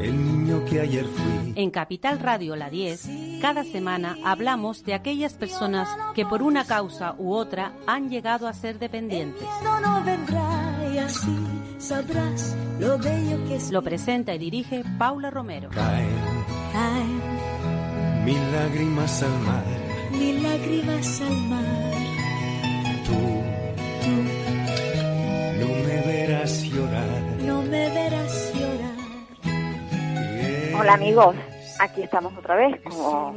El niño que ayer fui. En Capital Radio La 10, cada semana hablamos de aquellas personas que por una causa u otra han llegado a ser dependientes. No, no vendrá y así sabrás lo bello que es. Lo presenta y dirige Paula Romero. Caen Caen mil lágrimas al mar. mil lágrimas al mar. Tú Tú no me verás llorar. no me verás llorar. Hola amigos, aquí estamos otra vez, como,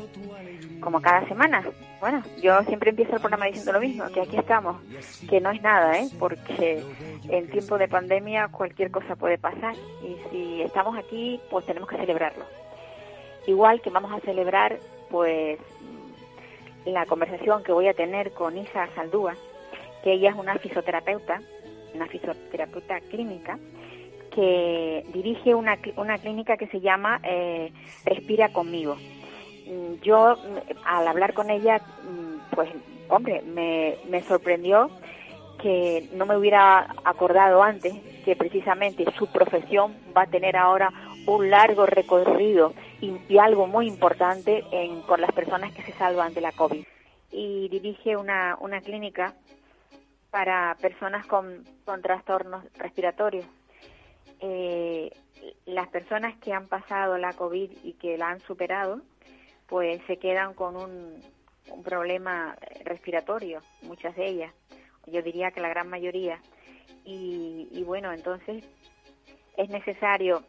como cada semana. Bueno, yo siempre empiezo el programa diciendo lo mismo, que aquí estamos, que no es nada, ¿eh? porque en tiempo de pandemia cualquier cosa puede pasar y si estamos aquí, pues tenemos que celebrarlo. Igual que vamos a celebrar, pues, la conversación que voy a tener con Isa Saldúa, que ella es una fisioterapeuta, una fisioterapeuta clínica, que dirige una, una clínica que se llama eh, Respira conmigo. Mm, Yo, mm, al hablar con ella, mm, pues, hombre, me, me sorprendió que no me hubiera acordado antes que precisamente su profesión va a tener ahora un largo recorrido y, y algo muy importante en, con las personas que se salvan de la COVID. Y dirige una, una clínica para personas con, con trastornos respiratorios eh, las personas que han pasado la COVID y que la han superado, pues se quedan con un, problema respiratorio, muchas de ellas, yo diría que la gran mayoría. Y, bueno, entonces es necesario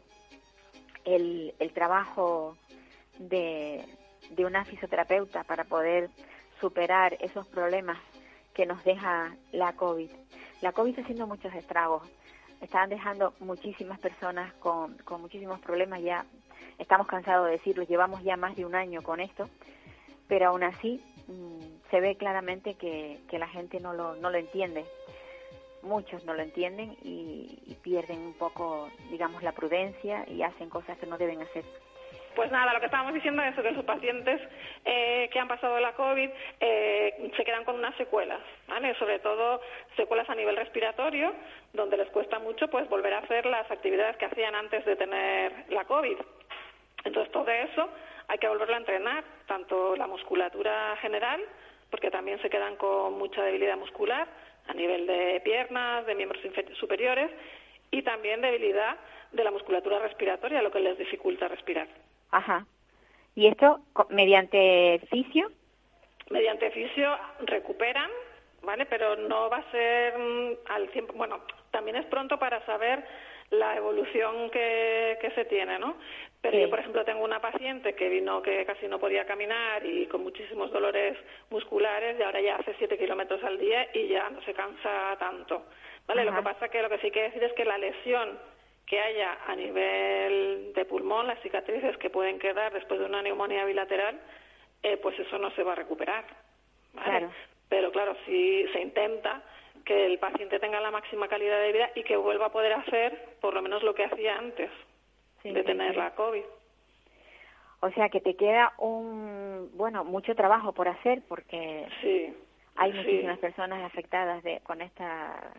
el, el trabajo de, de una fisioterapeuta para poder superar esos problemas que nos deja la COVID. La COVID está haciendo muchos estragos están dejando muchísimas personas con, con muchísimos problemas ya. Estamos cansados de decirlo, llevamos ya más de un año con esto, pero aún así mm, se ve claramente que, que la gente no lo, no lo entiende. Muchos no lo entienden y pierden un poco, digamos, la prudencia y hacen cosas que no deben hacer. Pues nada, lo que estábamos diciendo es que sus pacientes eh, que han pasado la COVID eh, se quedan con unas secuelas, ¿vale? Sobre todo secuelas a nivel respiratorio, donde les cuesta mucho pues volver a hacer las actividades que hacían antes de tener la COVID. Entonces todo eso hay que volverlo a entrenar, tanto la musculatura general, porque también se quedan con mucha debilidad muscular a nivel de piernas, de miembros superiores y también debilidad de la musculatura respiratoria, lo que les dificulta respirar. Ajá. ¿Y esto mediante fisio? mediante fisio recuperan, ¿vale? Pero no va a ser mm, al tiempo. Bueno, también es pronto para saber la evolución que, que se tiene, ¿no? Pero Sí. yo, por ejemplo, tengo una paciente que vino que casi no podía caminar y con muchísimos dolores musculares y ahora ya hace siete kilómetros al día y ya no se cansa tanto, ¿vale? Lo que pasa que lo que sí que decir es que la lesión que haya a nivel de pulmón, las cicatrices que pueden quedar después de una neumonía bilateral, eh, pues eso no se va a recuperar. ¿vale? Claro. Pero claro, si se intenta que el paciente tenga la máxima calidad de vida y que vuelva a poder hacer por lo menos lo que hacía antes Sí, de tener sí. la COVID. O sea que te queda un, bueno, mucho trabajo por hacer porque Sí. hay muchísimas personas afectadas de, con esta,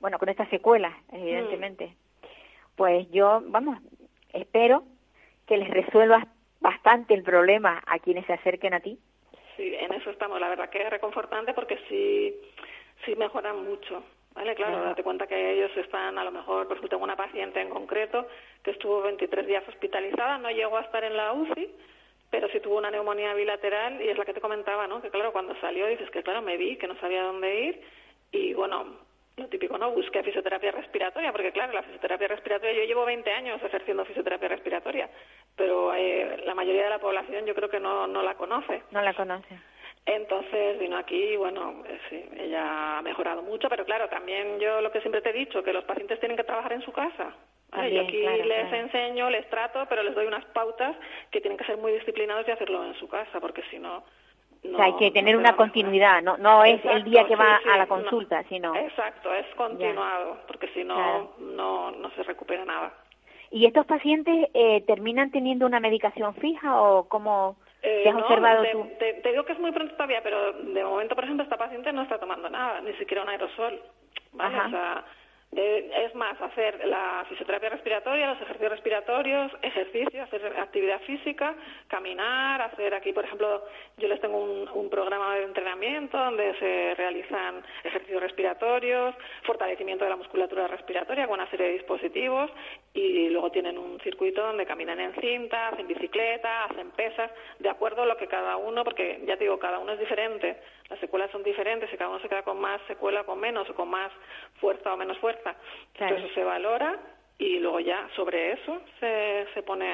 bueno, con esta secuela, evidentemente. Pues yo, vamos, espero que les resuelvas bastante el problema a quienes se acerquen a ti. Sí, en eso estamos. La verdad que es reconfortante porque sí, sí mejoran mucho. ¿Vale? Claro, date cuenta que ellos están, a lo mejor, por ejemplo, tengo una paciente en concreto que estuvo 23 días hospitalizada, no llegó a estar en la UCI, pero sí tuvo una neumonía bilateral y es la que te comentaba, ¿no? Que claro, cuando salió dices que claro, me vi, que no sabía dónde ir y bueno, lo típico, ¿no? Busqué fisioterapia respiratoria, porque claro, la fisioterapia respiratoria, yo llevo 20 años ejerciendo fisioterapia respiratoria, pero eh, la mayoría de la población yo creo que no, no la conoce. No la conoces. Entonces vino aquí y bueno, eh, sí, ella ha mejorado mucho, pero claro, también yo lo que siempre te he dicho, que los pacientes tienen que trabajar en su casa, y aquí les enseño, les trato, pero les doy unas pautas que tienen que ser muy disciplinados y hacerlo en su casa, porque si no... o sea, hay que tener una continuidad, no no es el día que va a la consulta, sino... Exacto, es continuado, porque si no, no, no se recupera nada. ¿Y estos pacientes eh, terminan teniendo una medicación fija o cómo te has eh, observado te, tú? Te, digo que es muy pronto todavía, pero de momento, por ejemplo, esta paciente no está tomando nada, ni siquiera un aerosol, ¿vale? O sea, es más, hacer la fisioterapia respiratoria, los ejercicios respiratorios, ejercicio, hacer actividad física, caminar, hacer aquí, por ejemplo, yo les tengo un, un, programa de entrenamiento donde se realizan ejercicios respiratorios, fortalecimiento de la musculatura respiratoria con una serie de dispositivos y luego tienen un circuito donde caminan en cinta, hacen bicicleta, hacen pesas, de acuerdo a lo que cada uno, porque ya te digo, cada uno es diferente, las secuelas son diferentes y cada uno se queda con más secuela, con menos o con más fuerza o menos fuerza. Entonces eso se valora y luego ya sobre eso se, se pone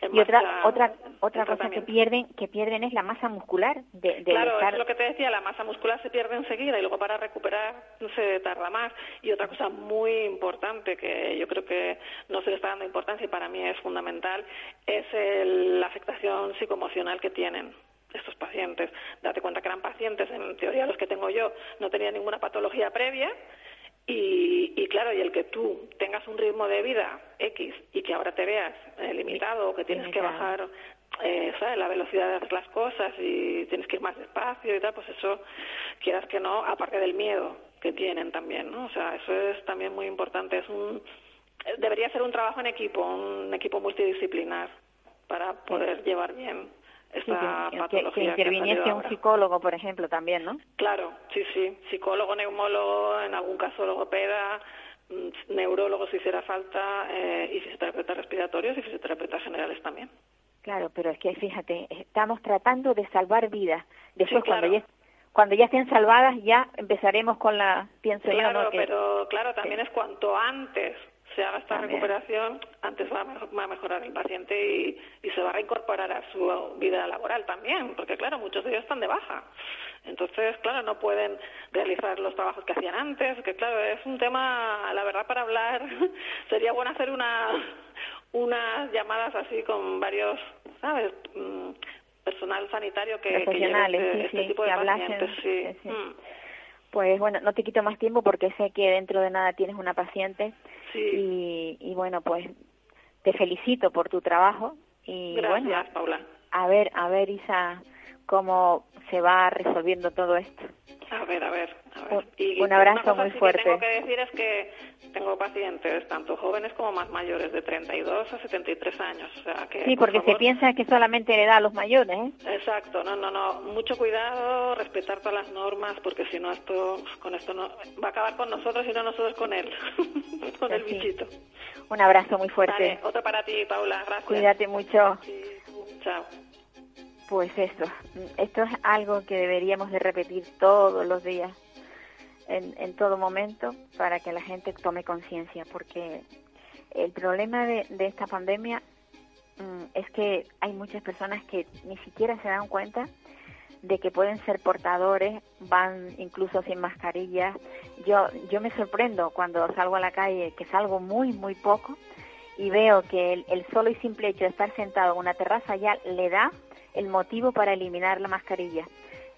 y otra otra otra cosa que pierden que pierden es la masa muscular de, de claro estar... es lo que te decía la masa muscular se pierde enseguida y luego para recuperar se tarda más. Y otra cosa muy importante que yo creo que no se le está dando importancia y para mí es fundamental es la afectación psicoemocional que tienen estos pacientes. Date cuenta que eran pacientes, en teoría los que tengo yo, no tenían ninguna patología previa y, y, claro, y el que tú tengas un ritmo de vida X y que ahora te veas eh, limitado o que tienes que bajar eh, ¿sabes? la velocidad de hacer las cosas y tienes que ir más despacio y tal, pues eso, quieras que no, aparte del miedo que tienen también, ¿no? O sea, eso es también muy importante. Es un, debería ser un trabajo en equipo, un equipo multidisciplinar para poder llevar bien esta que, patología. Que, interviniese un psicólogo, por ejemplo, también, ¿no? Claro, sí, sí. Psicólogo, neumólogo, en algún caso logopeda, mm, neurólogo si hiciera falta, eh, y fisioterapeutas respiratorios y fisioterapeutas generales también. Claro, pero es que fíjate, estamos tratando de salvar vidas. Después, cuando ya cuando ya estén salvadas, ya empezaremos con la, pienso yo, ¿no? Que, pero claro, también es cuanto antes se haga esta recuperación, antes va a, mejorar el paciente y, y, se va a reincorporar a su vida laboral también, porque claro, muchos de ellos están de baja. Entonces, claro, no pueden realizar los trabajos que hacían antes, que claro, es un tema, la verdad, para hablar, sería bueno hacer una, unas llamadas así con varios, ¿sabes? Mm, personal sanitario que, que este, este tipo de pacientes. Sí. Mm. Pues bueno, no te quito más tiempo porque sé que dentro de nada tienes una paciente. Y, y, bueno, pues te felicito por tu trabajo. Y Gracias, bueno, Paula. A ver, a ver Isa, cómo se va resolviendo todo esto. A ver, a ver. A ver. Y un abrazo muy fuerte. Que tengo que decir es que tengo pacientes tanto jóvenes como más mayores, de 32 a 73 años. O sea que, sí, porque se piensa que solamente le da a los mayores. ¿eh? Exacto, no, no, no. Mucho cuidado, respetar todas las normas, porque si no, esto con esto no va a acabar con nosotros y no nosotros con él, con el bichito. Un abrazo muy fuerte. otro para ti, Paula. Gracias. Cuídate mucho. chao. Pues eso, esto es algo que deberíamos de repetir todos los días, en, en todo momento, para que la gente tome conciencia, porque el problema de, de esta pandemia mm, es que hay muchas personas que ni siquiera se dan cuenta de que pueden ser portadores, van incluso sin mascarilla. Yo, yo me sorprendo cuando salgo a la calle, que salgo muy, muy poco, y veo que el solo y simple hecho de estar sentado en una terraza ya le da el motivo para eliminar la mascarilla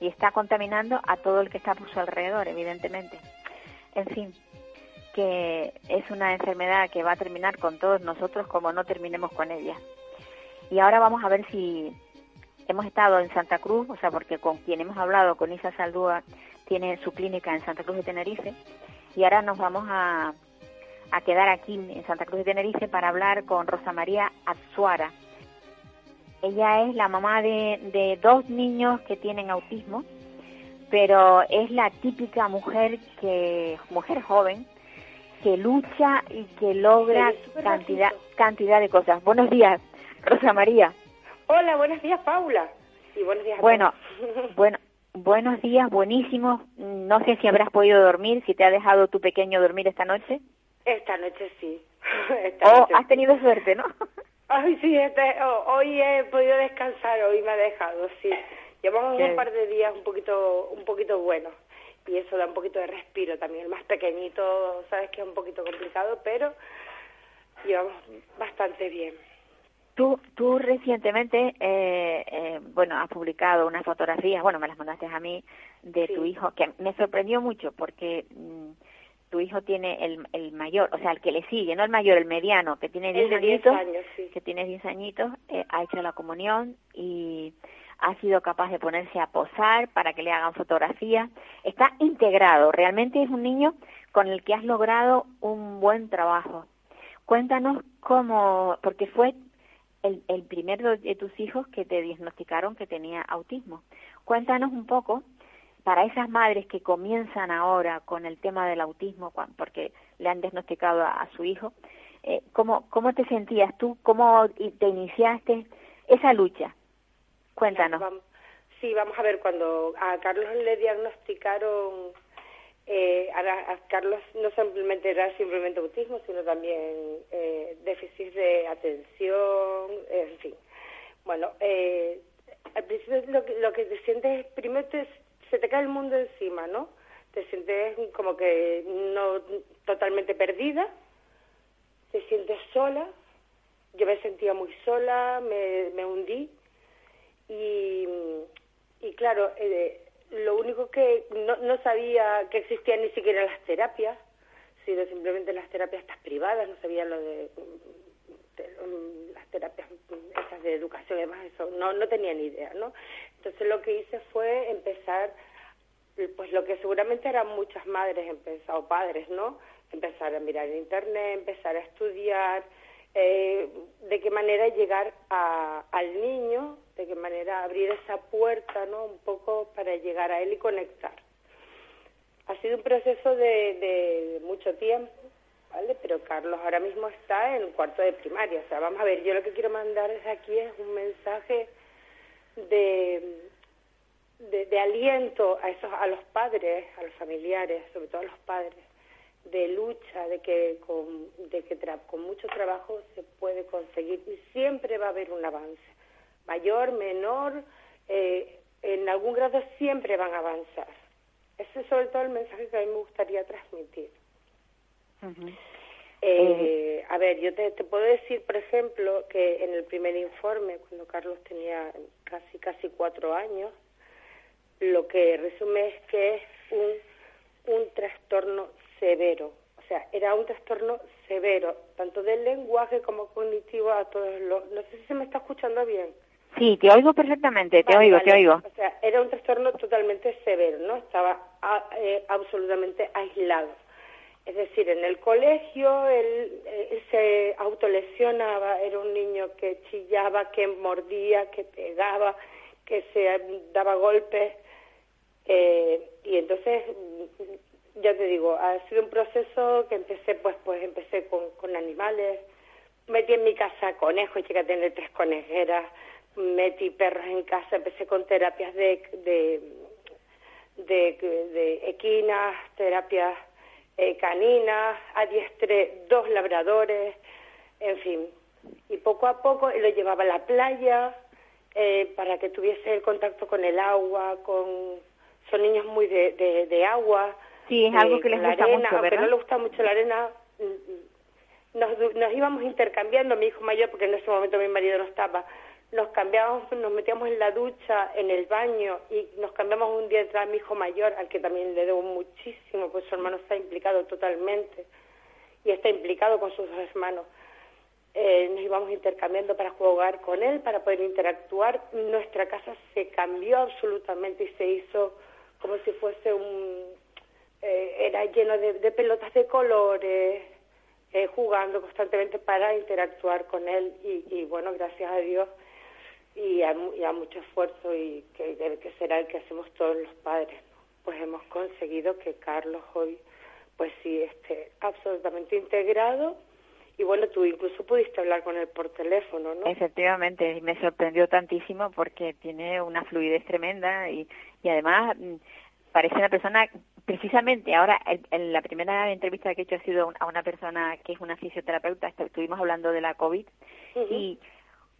y está contaminando a todo el que está por su alrededor, evidentemente. En fin, que es una enfermedad que va a terminar con todos nosotros como no terminemos con ella. Y ahora vamos a ver si hemos estado en Santa Cruz, o sea, porque con quien hemos hablado, con Isa Saldúa, tiene su clínica en Santa Cruz de Tenerife, y ahora nos vamos a, a quedar aquí en Santa Cruz de Tenerife para hablar con Rosa María Azuara, ella es la mamá de, de dos niños que tienen autismo, pero es la típica mujer que mujer joven que lucha y que logra cantidad cantidad de cosas. Buenos días, Rosa María. Hola, buenos días, Paula. Y buenos días. bueno, bueno, buenos días, buenísimos. No sé si habrás podido dormir, si te ha dejado tu pequeño dormir esta noche. Esta noche sí. oh, has tenido suerte, ¿no? Ay, sí, este, hoy he podido descansar, hoy me ha dejado, sí. Llevamos un par de días un poquito, un poquito buenos y eso da un poquito de respiro también. El más pequeñito, sabes que es un poquito complicado, pero llevamos bastante bien. Tú, tú recientemente, eh, eh, bueno, has publicado unas fotografías, bueno, me las mandaste a mí, de tu hijo, que me sorprendió mucho porque mm, tu hijo tiene el, el mayor, o sea, el que le sigue, no el mayor, el mediano, que tiene 10 añitos, años, que tiene 10 añitos, eh, ha hecho la comunión y ha sido capaz de ponerse a posar para que le hagan fotografías. Está integrado, realmente es un niño con el que has logrado un buen trabajo. Cuéntanos cómo, porque fue el, el primero de tus hijos que te diagnosticaron que tenía autismo. Cuéntanos un poco para esas madres que comienzan ahora con el tema del autismo, porque le han diagnosticado a, su hijo, eh, ¿cómo, ¿cómo te sentías tú? ¿Cómo te iniciaste esa lucha? Cuéntanos. Sí, vamos a ver, cuando a Carlos le diagnosticaron eh, a, Carlos no simplemente era simplemente autismo, sino también eh, déficit de atención, en fin. Bueno, eh, al principio lo que, lo que te sientes, primero se te cae el mundo encima, ¿no? Te sientes como que no totalmente perdida, te sientes sola, yo me sentía muy sola, me, me hundí y, y claro, eh, lo único que no, no sabía que existían ni siquiera las terapias, sino simplemente las terapias estas privadas, no sabía lo de, las terapias esas de educación y demás, eso no, no tenía ni idea, ¿no? Entonces lo que hice fue empezar, pues lo que seguramente eran muchas madres o padres, ¿no? Empezar a mirar internet, empezar a estudiar, eh, de qué manera llegar al niño de qué manera abrir esa puerta, ¿no? Un poco para llegar a él y conectar. Ha sido un proceso de, mucho tiempo, ¿vale? Pero Carlos ahora mismo está en cuarto de primaria. O sea, vamos a ver, yo lo que quiero mandar desde aquí es un mensaje de, de, aliento a, esos, a los padres, a los familiares, sobre todo a los padres, de lucha, de que con, de que con mucho trabajo se puede conseguir y siempre va a haber un avance mayor, menor, eh, en algún grado siempre van a avanzar. Ese es sobre todo el mensaje que a mí me gustaría transmitir. Eh, a ver, yo te, puedo decir, por ejemplo, que en el primer informe, cuando Carlos tenía casi casi cuatro años, lo que resume es que es un, un trastorno severo. O sea, era un trastorno severo, tanto del lenguaje como cognitivo a todos los... No sé si se me está escuchando bien. Sí, te oigo perfectamente, te oigo, te oigo. O sea, era un trastorno totalmente severo, ¿no? Estaba ah, eh, absolutamente aislado. Es decir, en el colegio él, él, se autolesionaba, era un niño que chillaba, que mordía, que pegaba, que se daba golpes. Eh, y entonces, ya te digo, ha sido un proceso que empecé, pues, pues empecé con, con animales. Metí en mi casa conejos, llegué a tener tres conejeras metí perros en casa, empecé con terapias de, de, de, equinas, terapias eh, caninas, adiestré dos labradores, en fin. Y poco a poco lo llevaba a la playa eh, para que tuviese el contacto con el agua, con son niños muy de, de, agua. Sí, es algo que les gusta arena, mucho, ¿verdad? no les gusta mucho la arena, mm, mm, nos, nos íbamos intercambiando, mi hijo mayor, porque en ese momento mi marido no estaba, nos cambiábamos, nos metíamos en la ducha, en el baño y nos cambiamos un día detrás de mi hijo mayor, al que también le debo muchísimo, pues su hermano está implicado totalmente y está implicado con sus dos hermanos. Eh, nos íbamos intercambiando para jugar con él, para poder interactuar. Nuestra casa se cambió absolutamente y se hizo como si fuese un... Eh, era lleno de, pelotas de colores, eh, jugando constantemente para interactuar con él y, y bueno, gracias a Dios y a, mucho esfuerzo y que, que será el que hacemos todos los padres, pues hemos conseguido que Carlos hoy, pues sí, esté absolutamente integrado y bueno, tú incluso pudiste hablar con él por teléfono, ¿no? Efectivamente, me sorprendió tantísimo porque tiene una fluidez tremenda y, y además mm, parece una persona, precisamente ahora, en la primera entrevista que he hecho ha sido a una persona que es una fisioterapeuta, estuvimos hablando de la COVID y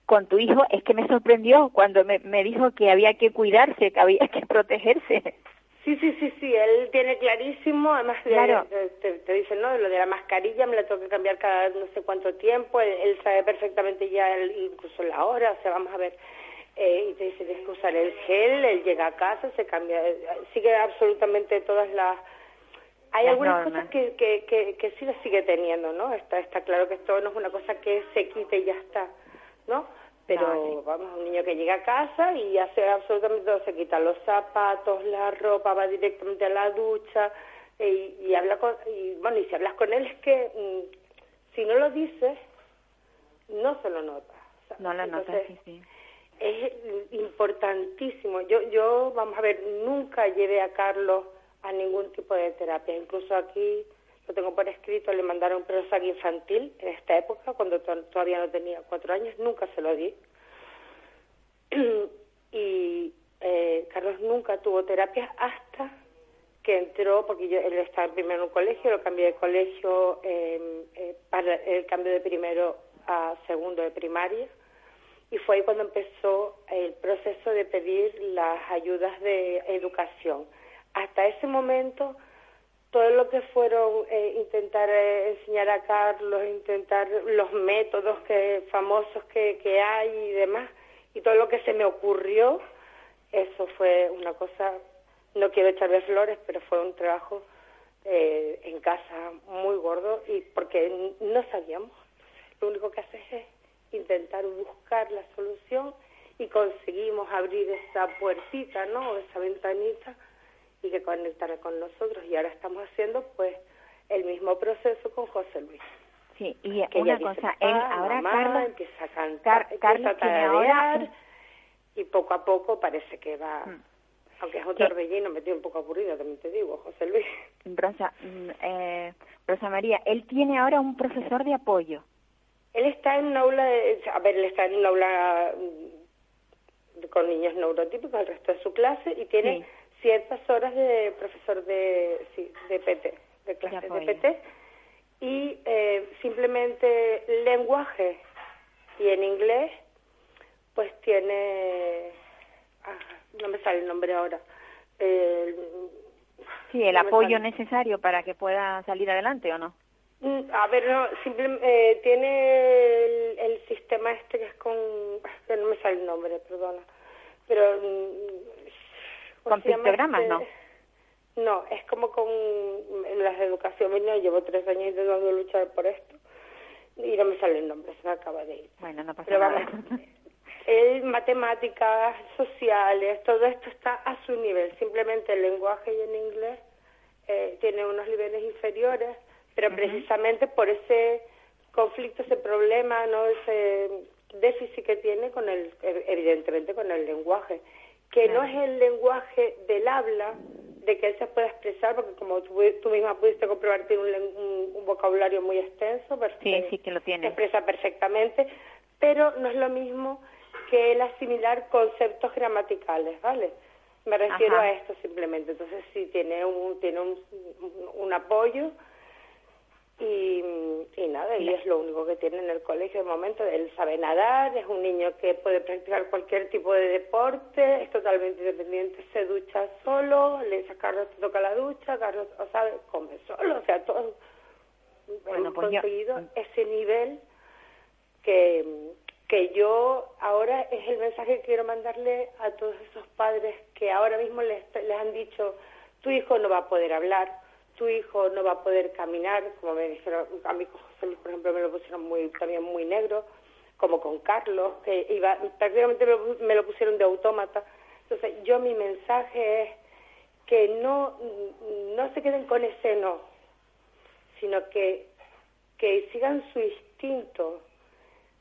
con tu hijo es que me sorprendió cuando me, me dijo que había que cuidarse, que había que protegerse. Sí, sí, sí, sí, él tiene clarísimo, además de- Claro. te, te dicen, ¿no? Lo de la mascarilla me la tengo que cambiar cada no sé cuánto tiempo, él, él sabe perfectamente ya el- incluso la hora, o sea, vamos a ver, eh, y te dice, tienes que usar el gel, él llega a casa, se cambia, eh, sigue absolutamente todas las... Hay Las algunas normas. cosas que, que, que, que sí las sigue teniendo, ¿no? Está, está claro que esto no es una cosa que se quite y ya está, ¿no? Pero vamos, un niño que llega a casa y hace absolutamente todo, se quita los zapatos, la ropa, va directamente a la ducha eh, y, y habla con, y bueno, y si hablas con él es que mm, si no lo dices, no se lo nota. ¿sabes? No la notas, sí, sí. es importantísimo. Yo, yo, vamos a ver, nunca llevé a Carlos a ningún tipo de terapia. Incluso aquí, lo tengo por escrito, le mandaron prozac infantil en esta época, cuando to- todavía no tenía cuatro años, nunca se lo di. y eh, Carlos nunca tuvo terapia hasta que entró, porque yo, él estaba primero en un colegio, lo cambié de colegio eh, eh, para el cambio de primero a segundo de primaria y fue ahí cuando empezó el proceso de pedir las ayudas de educación. Hasta ese momento, todo lo que fueron eh, intentar eh, enseñar a Carlos, intentar los métodos que famosos que, hay y demás, y todo lo que se me ocurrió, eso fue una cosa, no quiero echarle flores, pero fue un trabajo eh, en casa muy gordo y porque no sabíamos. Lo único que haces es intentar buscar la solución y conseguimos abrir esa puertita, ¿no? Esa ventanita y que conectara con nosotros. Y ahora estamos haciendo, pues, el mismo proceso con José Luis. Sí, y Que una dice, cosa, él "Papá, ahora mamá", Carlos empieza a cantar, Car- Carlos empieza a tiene ahora y poco a poco parece que va, Mm. aunque es un torbellino, me tiene un poco aburrido, también te digo, José Luis. Rosa, mm, eh, Rosa María, él tiene ahora un profesor de apoyo. Él está en un aula, de- a ver, él está en un aula mm, con niños neurotípicos, el resto de su clase, y tiene Sí. Ciertas horas de profesor de, sí, de PT, de clases de. PT, y eh, simplemente lenguaje y en inglés, pues tiene, ah, no me sale el nombre ahora, el- Sí, el no apoyo necesario para que pueda salir adelante o no. Mm, A ver, no, simple- eh, tiene el, el sistema este que es con... no me sale el nombre, perdona. Pero... mm, ¿cómo Con pictogramas, este? No, es como con las. Mira, llevo tres años intentando luchar por esto y no me sale el nombre, se me acaba de ir. Bueno, no pasa Pero nada. vamos, el matemáticas, sociales, todo esto está a su nivel. Simplemente el lenguaje y el inglés eh, tiene unos niveles inferiores, pero precisamente por ese conflicto, ese problema, no ese déficit que tiene con el, evidentemente con el lenguaje, que no es el lenguaje del habla, de que él se pueda expresar, porque como tú, tú misma pudiste comprobar, tiene un, un- un vocabulario muy extenso, per- Sí, eh, sí que lo tiene. se expresa perfectamente, pero no es lo mismo que el asimilar conceptos gramaticales, ¿vale? Me refiero Ajá. a esto simplemente. Entonces sí tiene un tiene un- un apoyo y, y nada, y es lo único que tiene en el colegio de momento. Él sabe nadar, es un niño que puede practicar cualquier tipo de deporte, es totalmente independiente, se ducha solo, le dice a Carlos te toca la ducha, Carlos, o sabe, come solo, o sea, todo. Bueno, hemos pues yo- conseguido ese nivel que, que yo ahora es el mensaje que quiero mandarle a todos esos padres que ahora mismo les, les han dicho tu hijo no va a poder hablar, tu hijo no va a poder caminar, como me dijeron a Luis, por ejemplo, me lo pusieron muy también muy negro, como con Carlos, que iba prácticamente me, lo- me lo pusieron de autómata. Entonces, yo mi mensaje es que no no se queden con ese no, sino que que sigan su instinto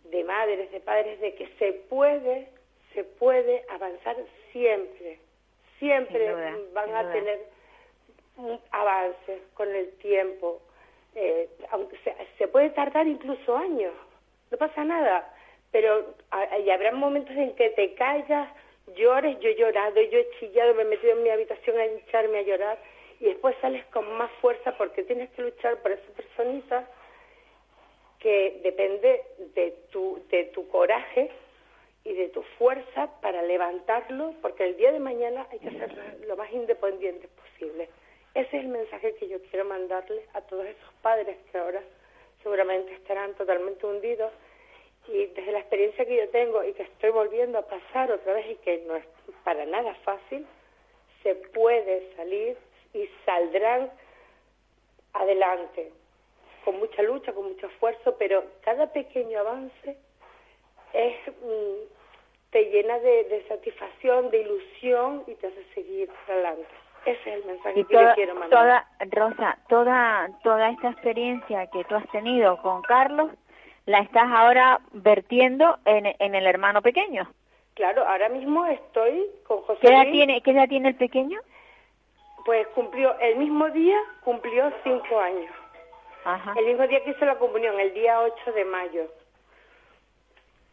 de madres, de padres, de que se puede, se puede avanzar siempre. Siempre duda, van a duda. tener un avance con el tiempo. Eh, aunque se, se puede tardar incluso años, no pasa nada, pero y habrá momentos en que te callas, llores, yo he llorado, yo he chillado, me he metido en mi habitación a hincharme a llorar y después sales con más fuerza porque tienes que luchar por esa personita que depende de tu, de tu coraje y de tu fuerza para levantarlo, porque el día de mañana hay que ser lo más independiente posible. Ese es el mensaje que yo quiero mandarle a todos esos padres que ahora seguramente estarán totalmente hundidos y desde la experiencia que yo tengo y que estoy volviendo a pasar otra vez y que no es para nada fácil, se puede salir y saldrán adelante con mucha lucha, con mucho esfuerzo, pero cada pequeño avance mm, te llena de, satisfacción, de ilusión y te hace seguir adelante. Ese es el mensaje que quiero mandar. Toda, Rosa, toda, toda esta experiencia que tú has tenido con Carlos, la estás ahora vertiendo en, en el hermano pequeño. Claro, ahora mismo estoy con José ¿Qué edad, tiene, ¿Qué edad tiene el pequeño? Pues cumplió, el mismo día cumplió cinco años. Ajá. El mismo día que hizo la comunión, el día 8 de mayo,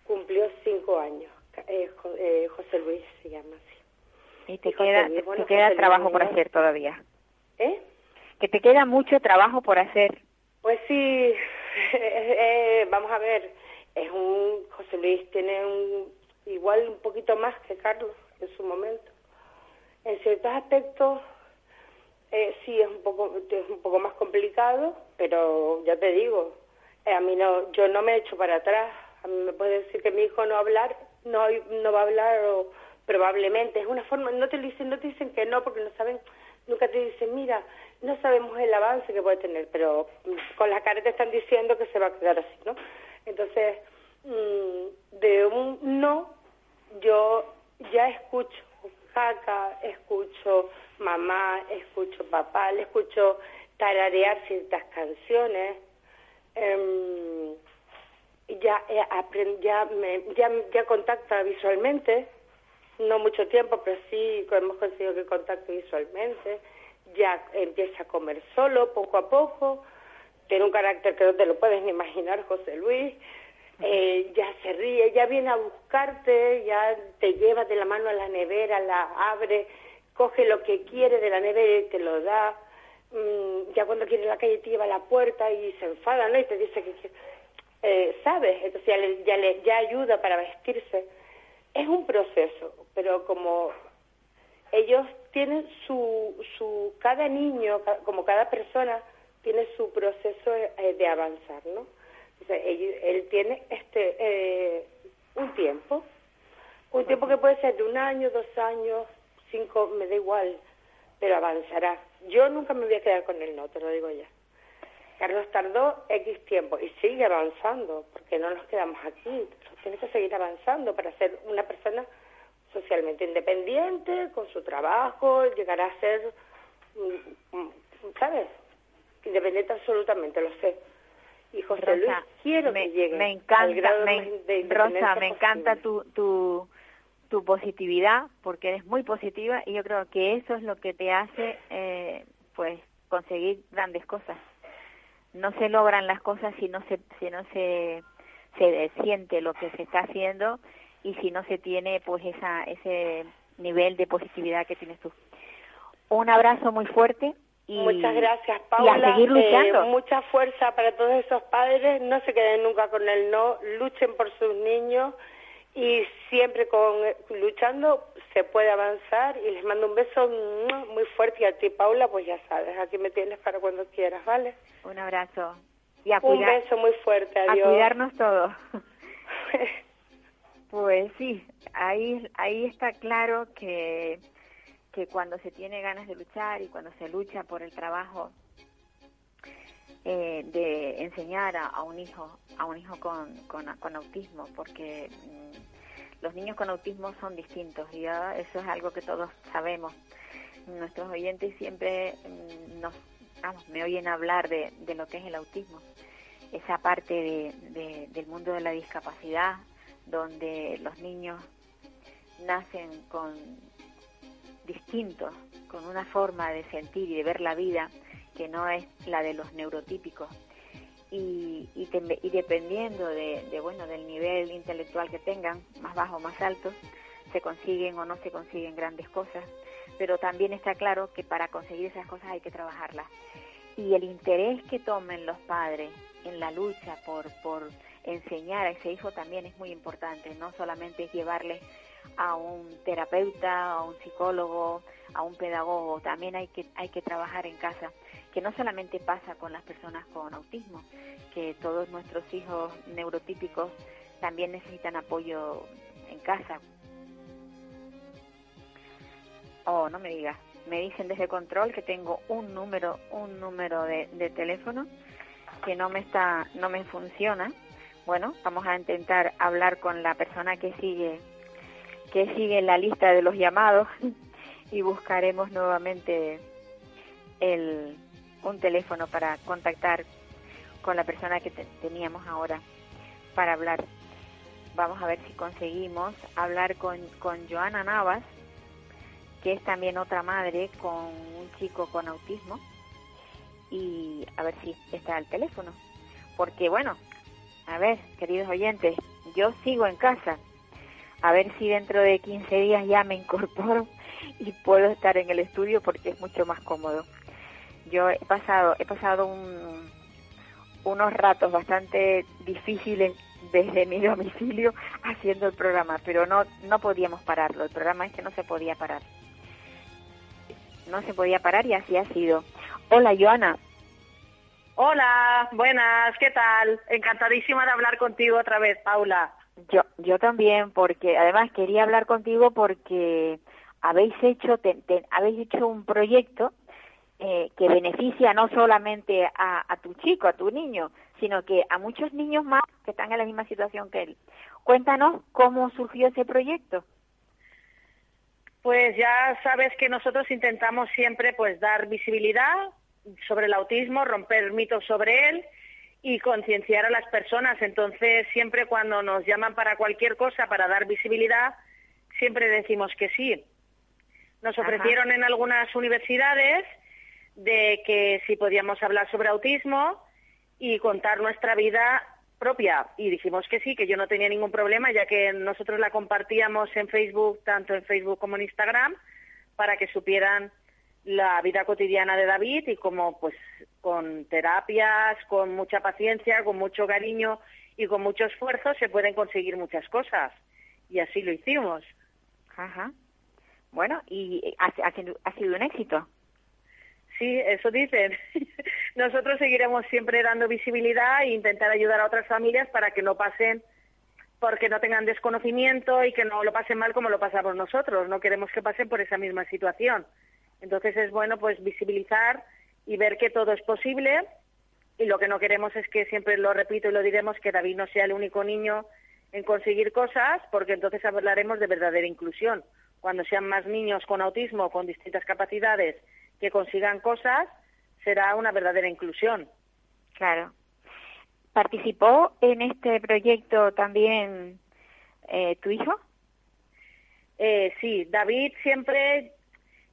cumplió cinco años. Eh, eh, José Luis se llama así. Y te queda, te, queda trabajo por hacer todavía. ¿Eh? Que te queda mucho trabajo por hacer. Pues sí, eh, vamos a ver, es un, José Luis tiene un, igual un poquito más que Carlos en su momento. En ciertos aspectos eh, sí es un poco es un poco más complicado, pero ya te digo, a mí no, yo no me he hecho para atrás. A mí me puede decir que mi hijo no hablar no, no va a hablar o probablemente. Es una forma, no te dicen, no te dicen que no porque no saben, nunca te dicen, mira, no sabemos el avance que puede tener, pero con la cara te están diciendo que se va a quedar así, ¿no? Entonces, mm, de un no, yo ya escucho jaca, escucho mamá, escucho papá, le escucho tararear ciertas canciones. Eh, ya eh, ya, me, ya ya contacta visualmente no mucho tiempo pero sí hemos conseguido que contacte visualmente. Ya empieza a comer solo poco a poco. Tiene un carácter que no te lo puedes ni imaginar José Luis. Eh, ya se ríe ya viene a buscarte ya te lleva de la mano a la nevera la abre coge lo que quiere de la nevera y te lo da. Mm, ya cuando quiere la calle te lleva a la puerta y se enfada no y te dice que eh, sabe, entonces ya, le, ya, le, ya ayuda para vestirse. Es un proceso, pero como ellos tienen su, su cada niño, como cada persona, tiene su proceso eh, de avanzar, ¿no? Entonces, él, él tiene este eh, un tiempo, un tiempo que puede ser de un año, dos años, cinco, me da igual, pero avanzará. Yo nunca me voy a quedar con él, no, te lo digo ya. Carlos tardó X tiempo y sigue avanzando, porque no nos quedamos aquí, tiene que seguir avanzando para ser una persona socialmente independiente, con su trabajo, llegar a ser, mm, mm, ¿sabes? Independiente absolutamente, lo sé. Y José Luis, quiero me, que llegue me encanta, me, Rosa, me encanta tu, tu, tu positividad, porque eres muy positiva y yo creo que eso es lo que te hace, eh, pues, conseguir grandes cosas no se logran las cosas si no se si no se se siente lo que se está haciendo y si no se tiene pues esa ese nivel de positividad que tienes tú. Un abrazo muy fuerte y muchas gracias Paula. Y a seguir luchando. Eh, mucha fuerza para todos esos padres, no se queden nunca con el no, luchen por sus niños y siempre con luchando se puede avanzar. Y les mando un beso muy fuerte. Y a ti Paula pues ya sabes aquí me tienes para cuando quieras vale un abrazo. Y un beso muy fuerte. adiós. a cuidarnos todos pues sí ahí ahí está claro que que cuando se tiene ganas de luchar y cuando se lucha por el trabajo eh, de enseñar a, un hijo a un hijo con, con, autismo porque mm, los niños con autismo son distintos y eso es algo que todos sabemos. Nuestros oyentes siempre mm, nos vamos, me oyen hablar de, de, lo que es el autismo. Esa parte de, del mundo de la discapacidad donde los niños nacen con distintos con una forma de sentir y de ver la vida que no es la de los neurotípicos. Y, y, dependiendo de, bueno del nivel intelectual que tengan, más bajo o más alto, se consiguen o no se consiguen grandes cosas, pero también está claro que para conseguir esas cosas hay que trabajarlas. Y el interés que tomen los padres en la lucha por, por enseñar a ese hijo también es muy importante, no solamente llevarle a un terapeuta, a un psicólogo, a un pedagogo, también hay que, hay que trabajar en casa, que no solamente pasa con las personas con autismo, que todos nuestros hijos neurotípicos también necesitan apoyo en casa. Oh, no me digas, me dicen desde control que tengo un número, un número de, de teléfono que no me está, no me funciona. Bueno, vamos a intentar hablar con la persona que sigue que sigue en la lista de los llamados y buscaremos nuevamente el, un teléfono para contactar con la persona que teníamos ahora para hablar. Vamos a ver si conseguimos hablar con, con Joana Navas, que es también otra madre con un chico con autismo, y a ver si está al teléfono. Porque bueno, a ver, queridos oyentes, yo sigo en casa, a ver si dentro de 15 días ya me incorporo y puedo estar en el estudio porque es mucho más cómodo. Yo he pasado, he pasado un, unos ratos bastante difíciles desde mi domicilio haciendo el programa, pero no, no podíamos pararlo. El programa este no se podía parar. No se podía parar y así ha sido. Hola, Joana. Hola, buenas, ¿qué tal? Encantadísima de hablar contigo otra vez, Paula. Yo, yo también, porque además quería hablar contigo porque habéis hecho, habéis hecho un proyecto eh, que beneficia no solamente a, a tu chico, a tu niño, sino que a muchos niños más que están en la misma situación que él. Cuéntanos cómo surgió ese proyecto. Pues ya sabes que nosotros intentamos siempre pues dar visibilidad sobre el autismo, romper mitos sobre él y concienciar a las personas. Entonces, siempre cuando nos llaman para cualquier cosa, para dar visibilidad, siempre decimos que sí. Nos ofrecieron en algunas universidades de que si podíamos hablar sobre autismo y contar nuestra vida propia. Y dijimos que sí, que yo no tenía ningún problema, ya que nosotros la compartíamos en Facebook, tanto en Facebook como en Instagram, para que supieran la vida cotidiana de David y como pues con terapias, con mucha paciencia, con mucho cariño y con mucho esfuerzo se pueden conseguir muchas cosas. Y así lo hicimos. Ajá. Bueno, y ha, ha, sido un éxito. Sí, eso dicen. Nosotros seguiremos siempre dando visibilidad e intentar ayudar a otras familias para que no pasen porque no tengan desconocimiento y que no lo pasen mal como lo pasamos nosotros. No queremos que pasen por esa misma situación. Entonces es bueno pues visibilizar y ver que todo es posible y lo que no queremos es que siempre lo repito y lo diremos que David no sea el único niño en conseguir cosas porque entonces hablaremos de verdadera inclusión. Cuando sean más niños con autismo, con distintas capacidades que consigan cosas, será una verdadera inclusión. Claro. ¿Participó en este proyecto también eh, tu hijo? Eh, sí, David siempre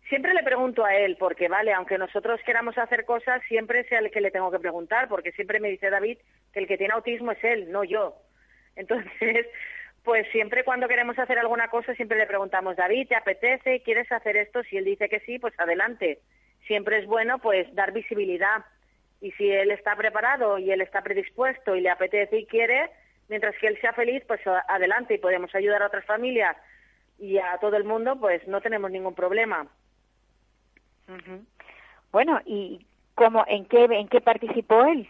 siempre le pregunto a él, porque vale, aunque nosotros queramos hacer cosas, siempre es el que le tengo que preguntar, porque siempre me dice David que el que tiene autismo es él, no yo. Entonces, pues siempre cuando queremos hacer alguna cosa, siempre le preguntamos, David, ¿te apetece? ¿Quieres hacer esto? Si él dice que sí, pues adelante. Siempre es bueno, pues, dar visibilidad. Y si él está preparado y él está predispuesto y le apetece y quiere, mientras que él sea feliz, pues adelante y podemos ayudar a otras familias y a todo el mundo, pues no tenemos ningún problema. Bueno, ¿y cómo, en qué, en qué participó él?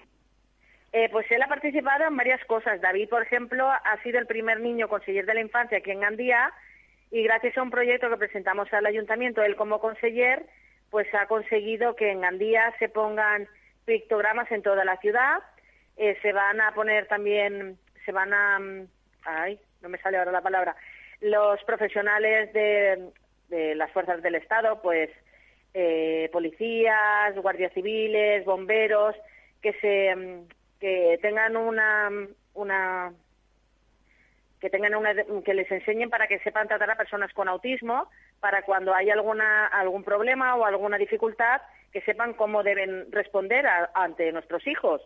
Eh, pues él ha participado en varias cosas. David, por ejemplo, ha sido el primer niño conseller de la infancia aquí en Gandía y gracias a un proyecto que presentamos al ayuntamiento, él como conseller, pues ha conseguido que en Gandía se pongan pictogramas en toda la ciudad. Eh, se van a poner también, se van a, mm, ay, no me sale ahora la palabra, los profesionales de, de las fuerzas del Estado, pues eh, policías, guardias civiles, bomberos, que se mm, que tengan una una que tengan una que les enseñen para que sepan tratar a personas con autismo para cuando hay alguna algún problema o alguna dificultad que sepan cómo deben responder ante nuestros hijos.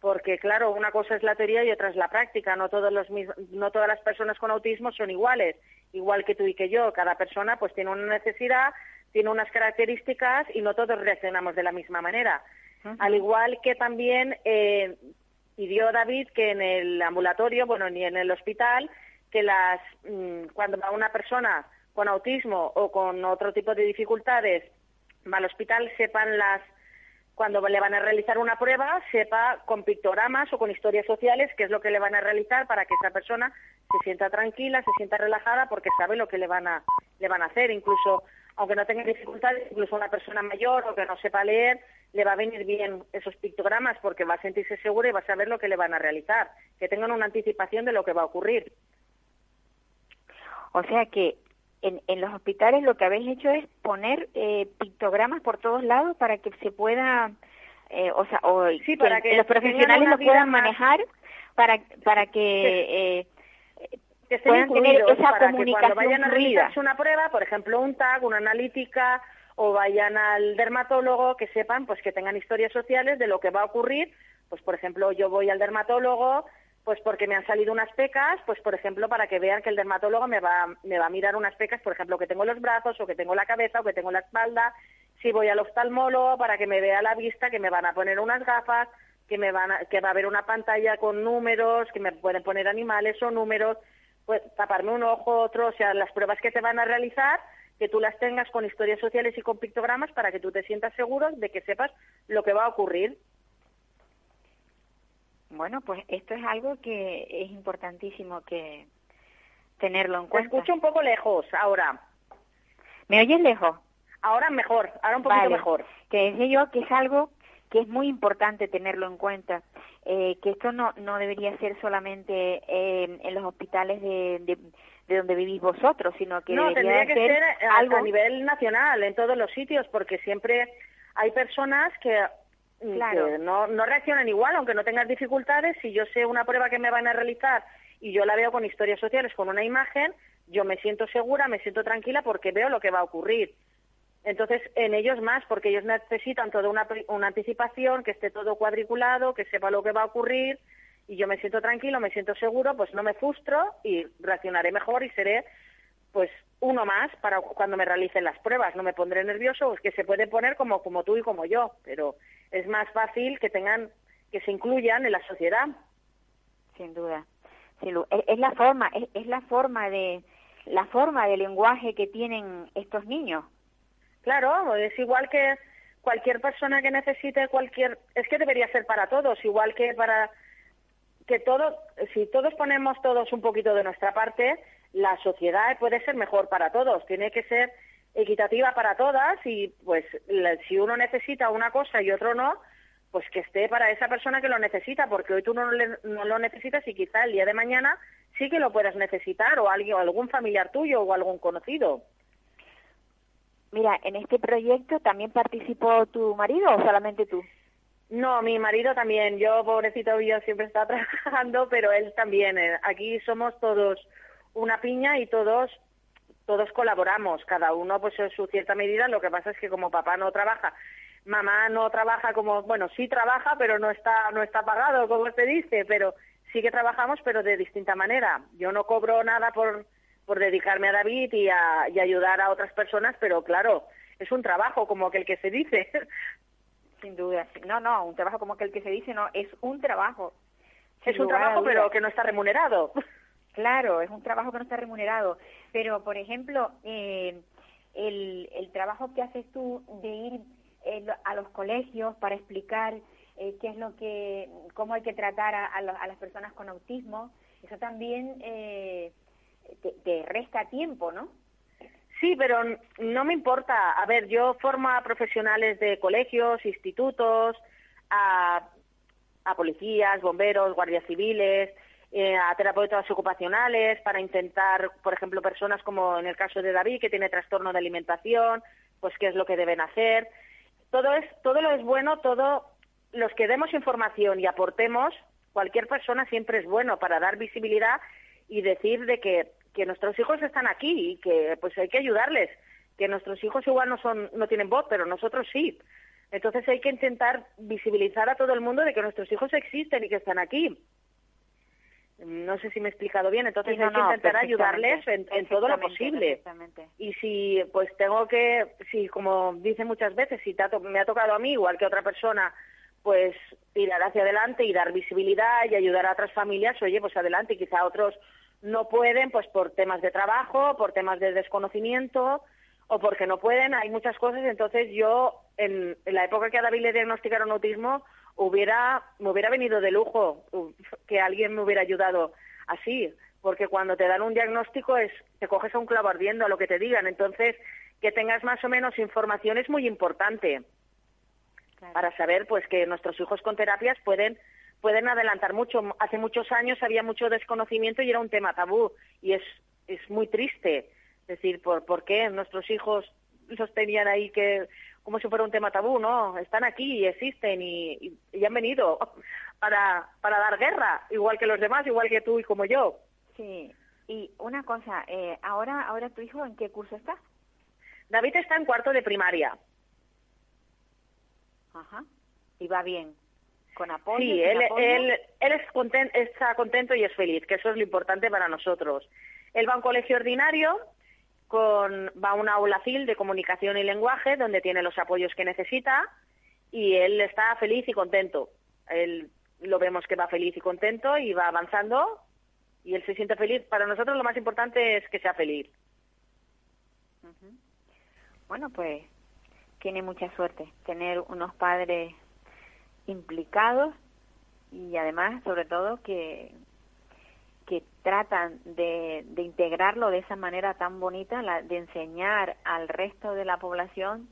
Porque claro una cosa es la teoría y otra es la práctica. No todos los no todas las personas con autismo son iguales. Igual que tú y que yo cada persona pues tiene una necesidad tiene unas características y no todos reaccionamos de la misma manera. Al igual que también eh, dio David que en el ambulatorio, bueno, ni en el hospital, que las mm, cuando va una persona con autismo o con otro tipo de dificultades va al hospital, sepan las cuando le van a realizar una prueba, sepa con pictogramas o con historias sociales qué es lo que le van a realizar para que esa persona se sienta tranquila, se sienta relajada porque sabe lo que le van a le van a hacer, incluso aunque no tenga dificultades, incluso una persona mayor o que no sepa leer, le va a venir bien esos pictogramas porque va a sentirse segura y va a saber lo que le van a realizar, que tengan una anticipación de lo que va a ocurrir. O sea que en, en los hospitales lo que habéis hecho es poner eh, pictogramas por todos lados para que se pueda, eh, o sea, o sí, para que, los profesionales lo puedan manejar para para que eh, que puedan tener esa para que cuando vayan a realizarse una prueba, por ejemplo, un tag, una analítica o vayan al dermatólogo, que sepan pues que tengan historias sociales de lo que va a ocurrir. Pues por ejemplo, yo voy al dermatólogo pues porque me han salido unas pecas, pues por ejemplo, para que vean que el dermatólogo me va, me va a mirar unas pecas, por ejemplo, que tengo en los brazos o que tengo en la cabeza o que tengo en la espalda. Si voy al oftalmólogo para que me vea la vista, que me van a poner unas gafas, que me van a, que va a haber una pantalla con números, que me pueden poner animales o números, pues taparme un ojo, otro, o sea, las pruebas que te van a realizar, que tú las tengas con historias sociales y con pictogramas para que tú te sientas seguro de que sepas lo que va a ocurrir. Bueno, pues esto es algo que es importantísimo que tenerlo en Te cuenta. escucho un poco lejos ahora. ¿Me oyes lejos? Ahora mejor, ahora un poquito Vale. mejor. Que decía yo que es algo que es muy importante tenerlo en cuenta, eh, que esto no, no debería ser solamente eh, en los hospitales de, de, de donde vivís vosotros, sino que no, debería tendría que ser ser a, algo a nivel nacional, en todos los sitios, porque siempre hay personas que, mm, Claro. que no, no reaccionan igual, aunque no tengas dificultades. Si yo sé una prueba que me van a realizar y yo la veo con historias sociales, con una imagen, yo me siento segura, me siento tranquila porque veo lo que va a ocurrir. Entonces, en ellos más, porque ellos necesitan toda una, anticipación, que esté todo cuadriculado, que sepa lo que va a ocurrir, y yo me siento tranquilo, me siento seguro, pues no me frustro y reaccionaré mejor y seré, pues, uno más para cuando me realicen las pruebas. No me pondré nervioso, es que se puede poner como, como tú y como yo, pero es más fácil que tengan, que se incluyan en la sociedad. sin duda. Sin lu- es, es la forma, es, es la forma de la forma de lenguaje que tienen estos niños. Claro, es igual que cualquier persona que necesite cualquier, es que debería ser para todos, igual que para que todos, si todos ponemos todos un poquito de nuestra parte, la sociedad puede ser mejor para todos, tiene que ser equitativa para todas y pues si uno necesita una cosa y otro no, pues que esté para esa persona que lo necesita, porque hoy tú no, le- lo necesitas y quizá el día de mañana sí que lo puedas necesitar o alguien o algún familiar tuyo o algún conocido. Mira, en este proyecto también participó tu marido o solamente tú. No, mi marido también. Yo, pobrecito yo, siempre está trabajando, pero él también. Eh, Aquí somos todos una piña y todos todos colaboramos, cada uno pues en su cierta medida. Lo que pasa es que como papá no trabaja, mamá no trabaja como, bueno, sí trabaja, pero no está no está pagado, como se dice, pero sí que trabajamos, pero de distinta manera. Yo no cobro nada por por dedicarme a David y a y ayudar a otras personas, pero claro, es un trabajo como aquel que se dice. Sin duda. No, no, un trabajo como que el que se dice, no, es un trabajo. Es un trabajo, pero que no está remunerado. Claro, es un trabajo que no está remunerado. Pero, por ejemplo, eh, el, el trabajo que haces tú de ir eh, a los colegios para explicar eh, qué es lo que, cómo hay que tratar a, a lo- a las personas con autismo, eso también eh, te, resta tiempo, ¿no? Sí, pero no me importa. A ver, yo formo a profesionales de colegios, institutos, a, a policías, bomberos, guardias civiles, eh, a terapeutas ocupacionales para intentar, por ejemplo, personas como en el caso de David, que tiene trastorno de alimentación, pues qué es lo que deben hacer. Todo es, todo lo es bueno, todo los que demos información y aportemos, cualquier persona siempre es bueno para dar visibilidad y decir de que, que nuestros hijos están aquí y que pues hay que ayudarles, que nuestros hijos igual no son, no tienen voz, pero nosotros sí. Entonces hay que intentar visibilizar a todo el mundo de que nuestros hijos existen y que están aquí. No sé si me he explicado bien, entonces Sí, no, hay que intentar ayudarles en, en todo lo posible. Y si pues tengo que, si como dice muchas veces, si te ha me ha tocado a mí igual que a otra persona, pues tirar hacia adelante y dar visibilidad y ayudar a otras familias, oye, pues adelante, quizá otros no pueden, pues por temas de trabajo, por temas de desconocimiento o porque no pueden, hay muchas cosas, entonces yo en, la época que a David le diagnosticaron autismo hubiera me hubiera venido de lujo que alguien me hubiera ayudado así, porque cuando te dan un diagnóstico es te coges a un clavo ardiendo a lo que te digan, entonces que tengas más o menos información es muy importante para saber pues que nuestros hijos con terapias pueden pueden adelantar mucho. Hace muchos años había mucho desconocimiento y era un tema tabú y es es muy triste. Es decir, ¿por, por qué nuestros hijos los tenían ahí que como si fuera un tema tabú? No, están aquí y existen y, y, han venido para, para dar guerra, igual que los demás, igual que tú y como yo. Sí, y una cosa, eh, ahora, ahora tu hijo, ¿en qué curso está? David está en cuarto de primaria. Ajá. Y va bien. Con apoyo. Sí, él, él, él es está contento y es feliz, que eso es lo importante para nosotros. Él va a un colegio ordinario, con, va a una aula de comunicación y lenguaje, donde tiene los apoyos que necesita, y él está feliz y contento. Él lo vemos que va feliz y contento y va avanzando, y él se siente feliz. Para nosotros lo más importante es que sea feliz. Bueno, pues tiene mucha suerte tener unos padres implicados y además, sobre todo, que, que tratan de, de integrarlo de esa manera tan bonita, la, de enseñar al resto de la población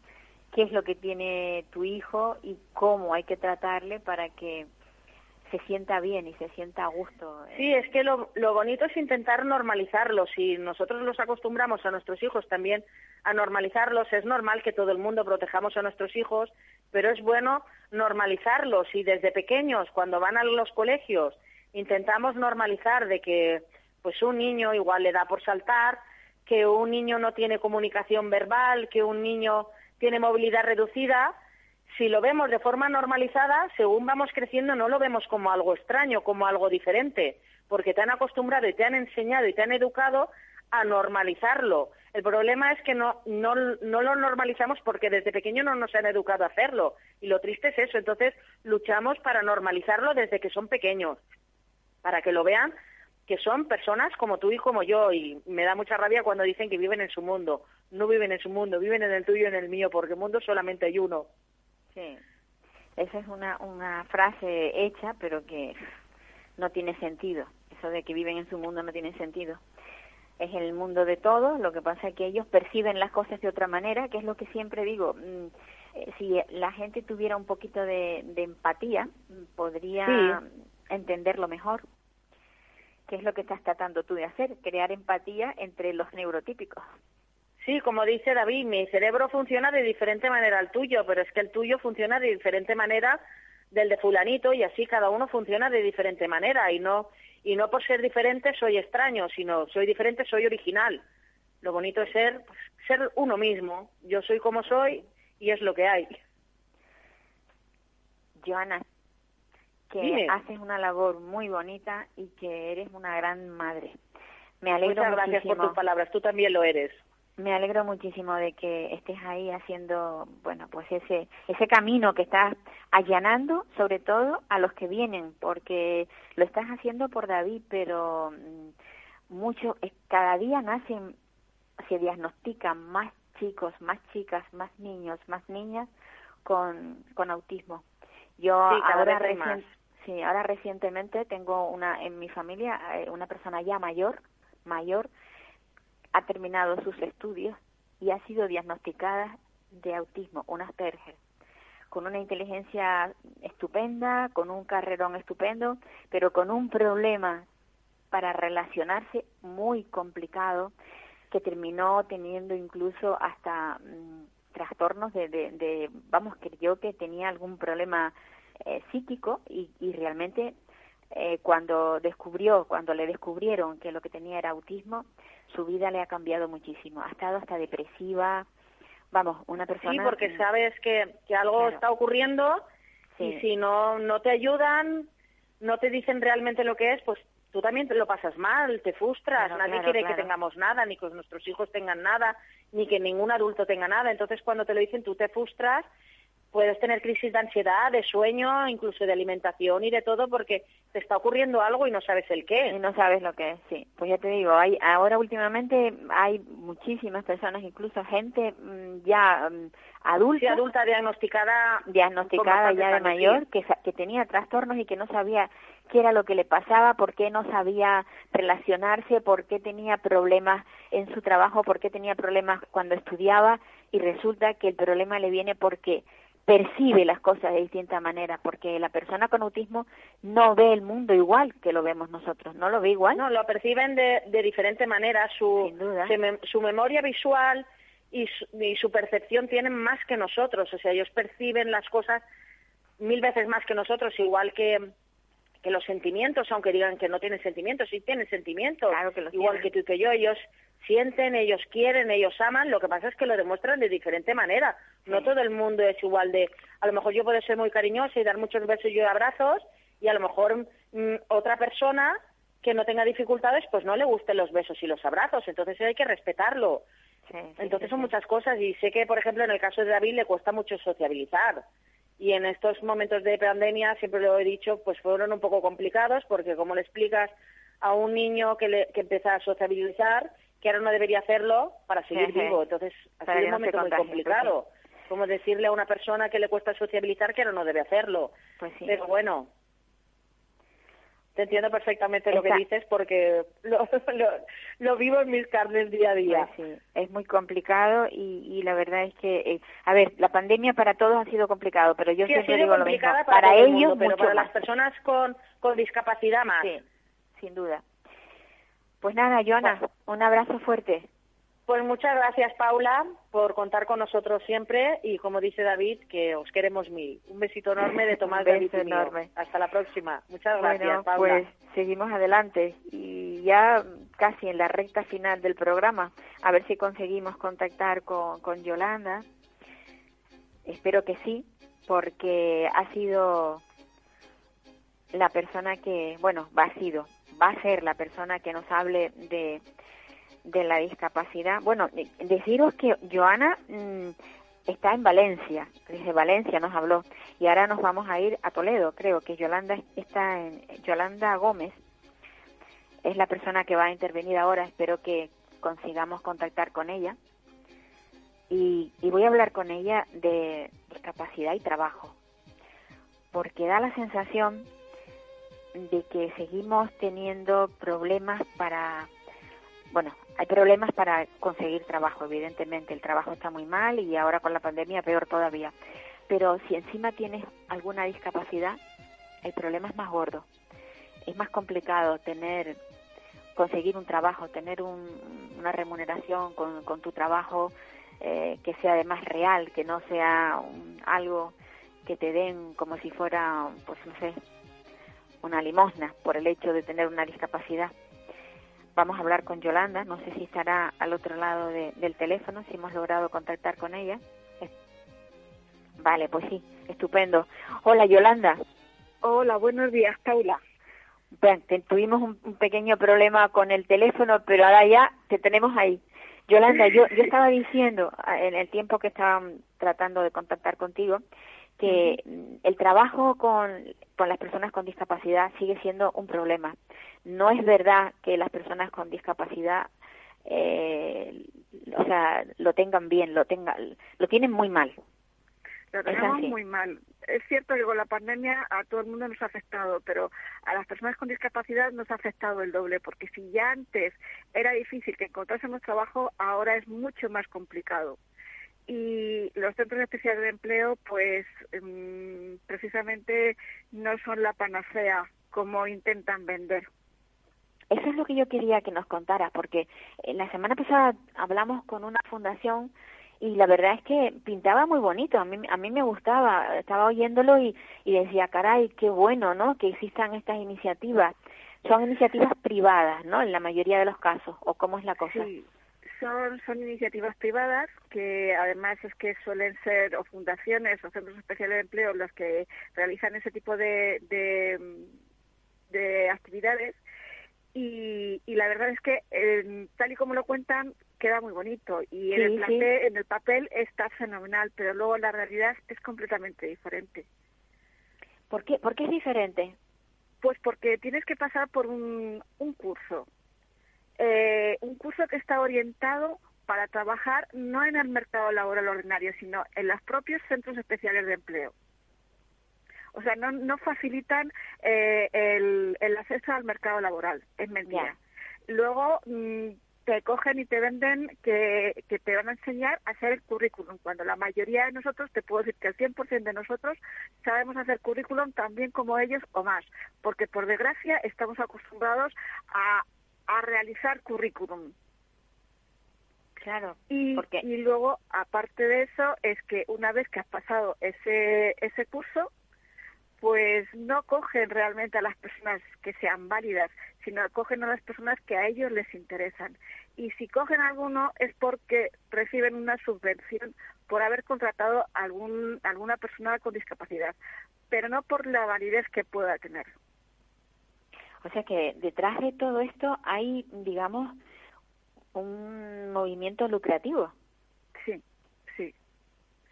qué es lo que tiene tu hijo y cómo hay que tratarle para que se sienta bien y se sienta a gusto. Eh. Sí, es que lo, lo bonito es intentar normalizarlos. Si nosotros los acostumbramos a nuestros hijos también a normalizarlos, es normal que todo el mundo protejamos a nuestros hijos, pero es bueno normalizarlos y desde pequeños, cuando van a los colegios, intentamos normalizar de que pues un niño igual le da por saltar, que un niño no tiene comunicación verbal, que un niño tiene movilidad reducida, si lo vemos de forma normalizada, según vamos creciendo no lo vemos como algo extraño, como algo diferente, porque te han acostumbrado y te han enseñado y te han educado a normalizarlo. El problema es que no, lo normalizamos porque desde pequeño no nos han educado a hacerlo. Y lo triste es eso. Entonces luchamos para normalizarlo desde que son pequeños, para que lo vean que son personas como tú y como yo. Y me da mucha rabia cuando dicen que viven en su mundo. No viven en su mundo, viven en el tuyo y en el mío, porque el mundo solamente hay uno. Sí, esa es una, una frase hecha, pero que no tiene sentido. Eso de que viven en su mundo no tiene sentido. Es el mundo de todos, lo que pasa es que ellos perciben las cosas de otra manera, que es lo que siempre digo. Mm, eh, si la gente tuviera un poquito de, de empatía, podría entenderlo mejor. ¿Qué es lo que estás tratando tú de hacer? Crear empatía entre los neurotípicos. Sí, como dice David, mi cerebro funciona de diferente manera al tuyo, pero es que el tuyo funciona de diferente manera del de fulanito y así cada uno funciona de diferente manera y no y no por ser diferente soy extraño, sino soy diferente, soy original. Lo bonito es ser pues, ser uno mismo. Yo soy como soy y es lo que hay. Joana, que haces una labor muy bonita y que eres una gran madre. Me alegro Muchas gracias por tus palabras, tú también lo eres me alegro muchísimo de que estés ahí haciendo, bueno, pues ese ese camino que estás allanando, sobre todo a los que vienen, porque lo estás haciendo por David, pero mm, mucho cada día nacen se diagnostican más chicos, más chicas, más niños, más niñas con con autismo. Yo ahora sí, ahora recientemente tengo una en mi familia eh, una persona ya mayor, mayor ha terminado sus estudios y ha sido diagnosticada de autismo, un Asperger, con una inteligencia estupenda, con un carrerón estupendo, pero con un problema para relacionarse muy complicado que terminó teniendo incluso hasta mm, trastornos de, de, vamos, que yo que tenía algún problema eh, psíquico y, y realmente eh, cuando descubrió, cuando le descubrieron que lo que tenía era autismo, su vida le ha cambiado muchísimo. Ha estado hasta depresiva, vamos, una persona... Sí, porque sabes que, que algo está ocurriendo y si no, no te ayudan, no te dicen realmente lo que es, pues tú también te lo pasas mal, te frustras, nadie quiere que tengamos nada, ni que nuestros hijos tengan nada, ni que ningún adulto tenga nada. Entonces cuando te lo dicen tú te frustras puedes tener crisis de ansiedad, de sueño, incluso de alimentación y de todo porque te está ocurriendo algo y no sabes el qué. Y no sabes lo que es, sí. Pues ya te digo, hay ahora últimamente hay muchísimas personas, incluso gente mm, ya mm, adulta, adulta diagnosticada, diagnosticada ya de mayor, que, que tenía trastornos y que no sabía qué era lo que le pasaba, por qué no sabía relacionarse, por qué tenía problemas en su trabajo, por qué tenía problemas cuando estudiaba y resulta que el problema le viene porque percibe las cosas de distinta manera, porque la persona con autismo no ve el mundo igual que lo vemos nosotros, no lo ve igual. No, lo perciben de, de diferente manera, su, su memoria visual y su, percepción tienen más que nosotros, o sea, ellos perciben las cosas mil veces más que nosotros, igual que, que los sentimientos, aunque digan que no tienen sentimientos, sí tienen sentimientos, igual que tú y que yo, ellos sienten, ellos quieren, ellos aman, lo que pasa es que lo demuestran de diferente manera. No todo el mundo es igual de, a lo mejor yo puedo ser muy cariñosa y dar muchos besos y abrazos y a lo mejor mm, otra persona que no tenga dificultades pues no le gusten los besos y los abrazos, entonces hay que respetarlo. entonces son muchas cosas y sé que, por ejemplo, en el caso de David le cuesta mucho sociabilizar y en estos momentos de pandemia, siempre lo he dicho, pues fueron un poco complicados porque como le explicas a un niño que, le, que empieza a sociabilizar, que ahora no debería hacerlo para seguir vivo. Entonces, ha sido un momento muy complicado. Como decirle a una persona que le cuesta sociabilizar que ahora no debe hacerlo. Pues sí. Pero bueno, te entiendo perfectamente lo que dices porque lo, lo, vivo en mis carnes día a día. Pues sí, es muy complicado y, y la verdad es que, eh, a ver, la pandemia para todos ha sido complicado, pero yo siempre digo lo mismo. Para, ellos, pero para las personas con, con discapacidad más. Sí, sin duda. Pues nada, Joana, un abrazo fuerte. Pues muchas gracias, Paula, por contar con nosotros siempre y, como dice David, que os queremos mil. Un besito enorme de Tomás David enorme. Hasta la próxima. Muchas gracias, Paula. Pues seguimos adelante y ya casi en la recta final del programa, a ver si conseguimos contactar con, con Yolanda. Espero que sí, porque ha sido la persona que, bueno, va a sido va a ser la persona que nos hable de, de la discapacidad. Bueno, deciros que Joana mm, está en Valencia, desde Valencia nos habló, y ahora nos vamos a ir a Toledo, creo que Yolanda está en, Yolanda Gómez es la persona que va a intervenir ahora, espero que consigamos contactar con ella. Y, y voy a hablar con ella de discapacidad y trabajo, porque da la sensación de que seguimos teniendo problemas para, bueno, hay problemas para conseguir trabajo, evidentemente, el trabajo está muy mal y ahora con la pandemia peor todavía. Pero si encima tienes alguna discapacidad, el problema es más gordo. Es más complicado tener, conseguir un trabajo, tener una remuneración con, tu trabajo eh, que sea además real, que no sea algo que te den como si fuera, pues no sé, una limosna por el hecho de tener una discapacidad. Vamos a hablar con Yolanda, no sé si estará al otro lado del teléfono, si hemos logrado contactar con ella. Vale, pues sí, estupendo. Hola Yolanda. Hola, buenos días, Paula. Bien, tuvimos un, pequeño problema con el teléfono, pero ahora ya te tenemos ahí. Yolanda, yo, yo estaba diciendo en el tiempo que estaban tratando de contactar contigo que el trabajo con, con las personas con discapacidad sigue siendo un problema. No es verdad que las personas con discapacidad eh, o sea, lo tengan bien, lo tengan, lo tienen muy mal. Lo tenemos muy mal. Es cierto que con la pandemia a todo el mundo nos ha afectado, pero a las personas con discapacidad nos ha afectado el doble, porque si ya antes era difícil que encontrásemos trabajo, ahora es mucho más complicado y los centros especiales de empleo pues em, precisamente no son la panacea como intentan vender. Eso es lo que yo quería que nos contara, porque la semana pasada hablamos con una fundación y la verdad es que pintaba muy bonito, a mí, a mí me gustaba, estaba oyéndolo y, y decía, caray, qué bueno, ¿no?, que existan estas iniciativas. Son iniciativas privadas, ¿no?, en la mayoría de los casos, ¿o cómo es la cosa? Sí, son, iniciativas privadas que además es que suelen ser o fundaciones o centros especiales de empleo los que realizan ese tipo de, de, actividades y, la verdad es que tal y como lo cuentan queda muy bonito y en, el en el papel está fenomenal, pero luego la realidad es completamente diferente. ¿Por qué, ¿Por qué es diferente? Pues porque tienes que pasar por un, un curso, eh, un curso que está orientado para trabajar no en el mercado laboral ordinario, sino en los propios centros especiales de empleo. O sea, no, no facilitan eh, el, el, acceso al mercado laboral, es mentira. Luego mm, te cogen y te venden que, que, te van a enseñar a hacer el currículum, cuando la mayoría de nosotros, te puedo decir que el 100% de nosotros sabemos hacer currículum también como ellos o más, porque por desgracia estamos acostumbrados a, a realizar currículum. Claro, y, porque... y luego, aparte de eso, es que una vez que has pasado ese, ese curso, pues no cogen realmente a las personas que sean válidas, sino cogen a las personas que a ellos les interesan. Y si cogen a alguno es porque reciben una subvención por haber contratado a algún, alguna persona con discapacidad, pero no por la validez que pueda tener. O sea que detrás de todo esto hay, digamos, un movimiento lucrativo. Sí, sí,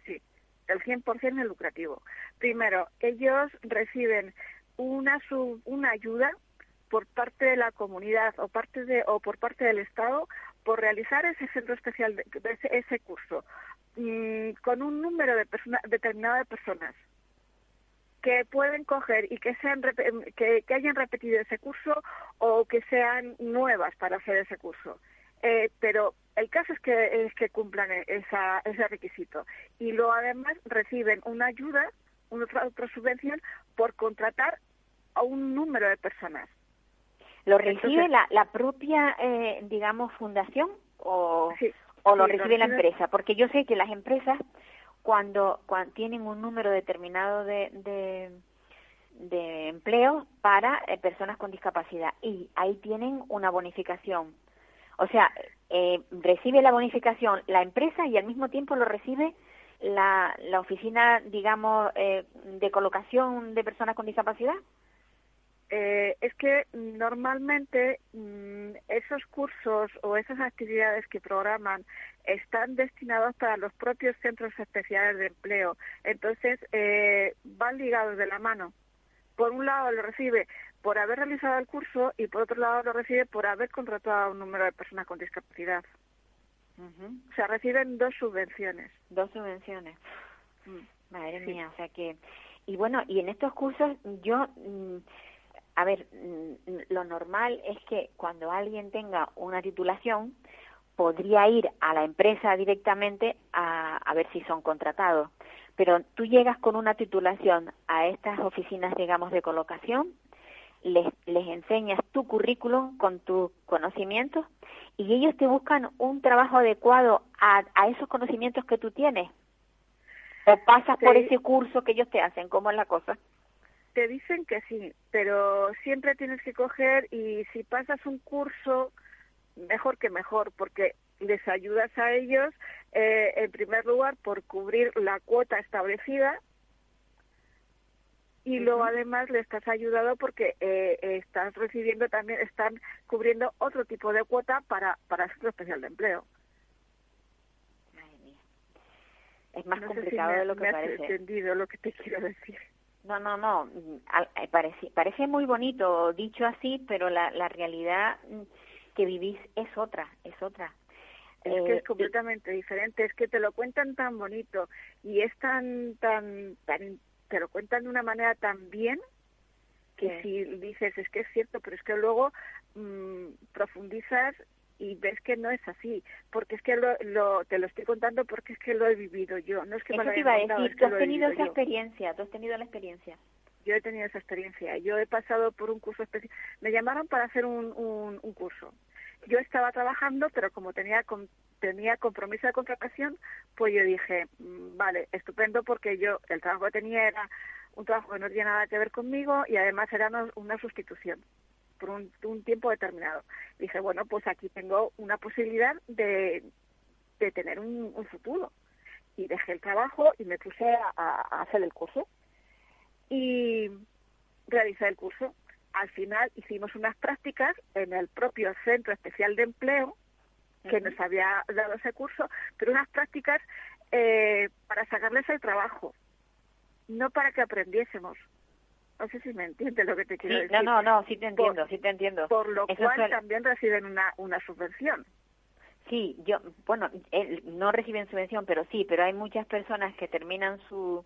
sí. El 100% es lucrativo. Primero, ellos reciben una, una ayuda por parte de la comunidad o parte de o por parte del Estado por realizar ese centro especial de, ese, curso mm, con un número de personas determinado de personas que pueden coger y que sean que, hayan repetido ese curso o que sean nuevas para hacer ese curso eh, pero el caso es que es que cumplan esa, ese requisito y luego además reciben una ayuda otra, otra subvención por contratar a un número de personas. ¿Lo recibe la, la propia, eh, digamos, fundación o, o lo recibe la empresa? Porque yo sé que las empresas, cuando, cuando tienen un número determinado de, de, de empleo para eh, personas con discapacidad y ahí tienen una bonificación. O sea, eh, recibe la bonificación la empresa y al mismo tiempo lo recibe la, la oficina, digamos, eh, de colocación de personas con discapacidad? Eh, es que normalmente mm, esos cursos o esas actividades que programan están destinados para los propios centros especiales de empleo. Entonces, eh, van ligados de la mano. Por un lado lo recibe por haber realizado el curso y por otro lado lo recibe por haber contratado a un número de personas con discapacidad. O sea, reciben dos subvenciones. Dos subvenciones. Mm. Madre mía, o sea que... Y bueno, y en estos cursos yo... Mm, a ver, mm, lo normal es que cuando alguien tenga una titulación, podría ir a la empresa directamente a, a ver si son contratados. Pero tú llegas con una titulación a estas oficinas, digamos, de colocación, les, les enseñas tu currículum con tus conocimientos y ellos te buscan un trabajo adecuado a, a esos conocimientos que tú tienes. O pasas por ese curso que ellos te hacen, ¿cómo es la cosa? Te dicen que sí, pero siempre tienes que coger y si pasas un curso, mejor que mejor, porque les ayudas a ellos, eh, en primer lugar, por cubrir la cuota establecida y luego además le estás ayudando porque eh, estás recibiendo también, están cubriendo otro tipo de cuota para, para centro especial de empleo. Es más complicado de lo que parece. entendido lo que te quiero decir. No, no, no. Eh, parece, parece muy bonito dicho así, pero la, la realidad mm, que vivís es otra, es otra. Es que es eh, completamente diferente, es que te lo cuentan tan bonito y es tan, tan, tan te lo cuentan de una manera tan bien que si dices es que es cierto, pero es que luego mmm, profundizas y ves que no es así, porque es que lo, te lo estoy contando porque es que lo he vivido yo, no es que Eso me te iba a decir, tú has tenido esa experiencia, tú has tenido la experiencia. Yo he tenido esa experiencia, yo he pasado por un curso especial, me llamaron para hacer un, un curso. Yo estaba trabajando, pero como tenía tenía compromiso de contratación, pues yo dije, mm, vale, estupendo porque yo el trabajo que tenía era un trabajo que no tenía nada que ver conmigo y además era una, sustitución por un, tiempo determinado. Dije, bueno, pues aquí tengo una posibilidad de, de tener un, futuro. Y dejé el trabajo y me puse a hacer el curso. Y realicé el curso. Al final hicimos unas prácticas en el propio Centro Especial de Empleo que nos había dado ese curso, pero unas prácticas eh, para sacarles el trabajo, no para que aprendiésemos. No sé si me entiendes lo que te quiero decir. No, no, no, sí te entiendo, sí te entiendo. Por lo cual también reciben una, una subvención. Sí, yo, bueno, no reciben subvención, pero sí, pero hay muchas personas que terminan su,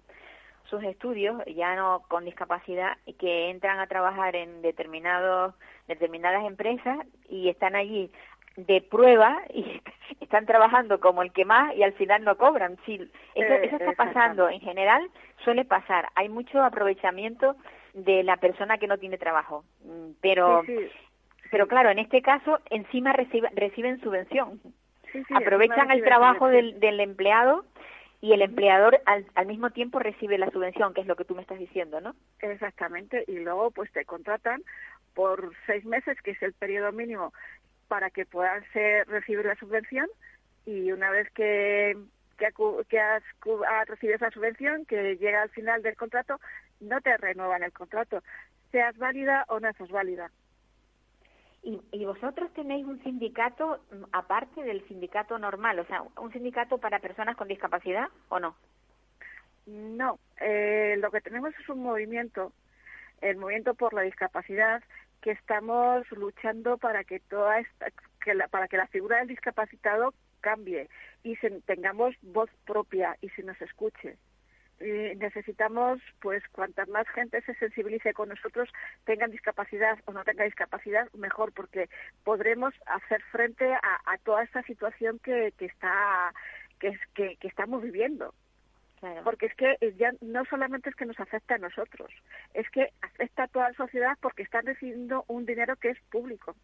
sus estudios, ya no con discapacidad, y que entran a trabajar en determinados, determinadas empresas y están allí de prueba y están trabajando como el que más y al final no cobran. Sí, eso, eh, eso está pasando. En general suele pasar. Hay mucho aprovechamiento de la persona que no tiene trabajo. Mm, pero, pero claro, en este caso encima reciben subvención. Aprovechan el trabajo del, del empleado y el empleador al, al, mismo tiempo recibe la subvención, que es lo que tú me estás diciendo, ¿no? Exactamente, y luego pues te contratan por seis meses, que es el periodo mínimo para que puedas recibir la subvención y una vez que, que, has, recibido esa subvención, que llega al final del contrato, no te renuevan el contrato, seas válida o no seas válida. ¿Y, ¿Y, vosotros tenéis un sindicato mm, aparte del sindicato normal, o sea, un sindicato para personas con discapacidad o no? No, eh, lo que tenemos es un movimiento, el movimiento por la discapacidad, que estamos luchando para que toda esta, que la, para que la figura del discapacitado cambie y tengamos voz propia y se nos escuche. Y necesitamos, pues, cuanta más gente se sensibilice con nosotros, tengan discapacidad o no tengan discapacidad, mejor, porque podremos hacer frente a, toda esta situación que, que está que, que, que estamos viviendo. Porque es que ya no solamente es que nos afecta a nosotros, es que afecta a toda la sociedad porque están recibiendo un dinero que es público.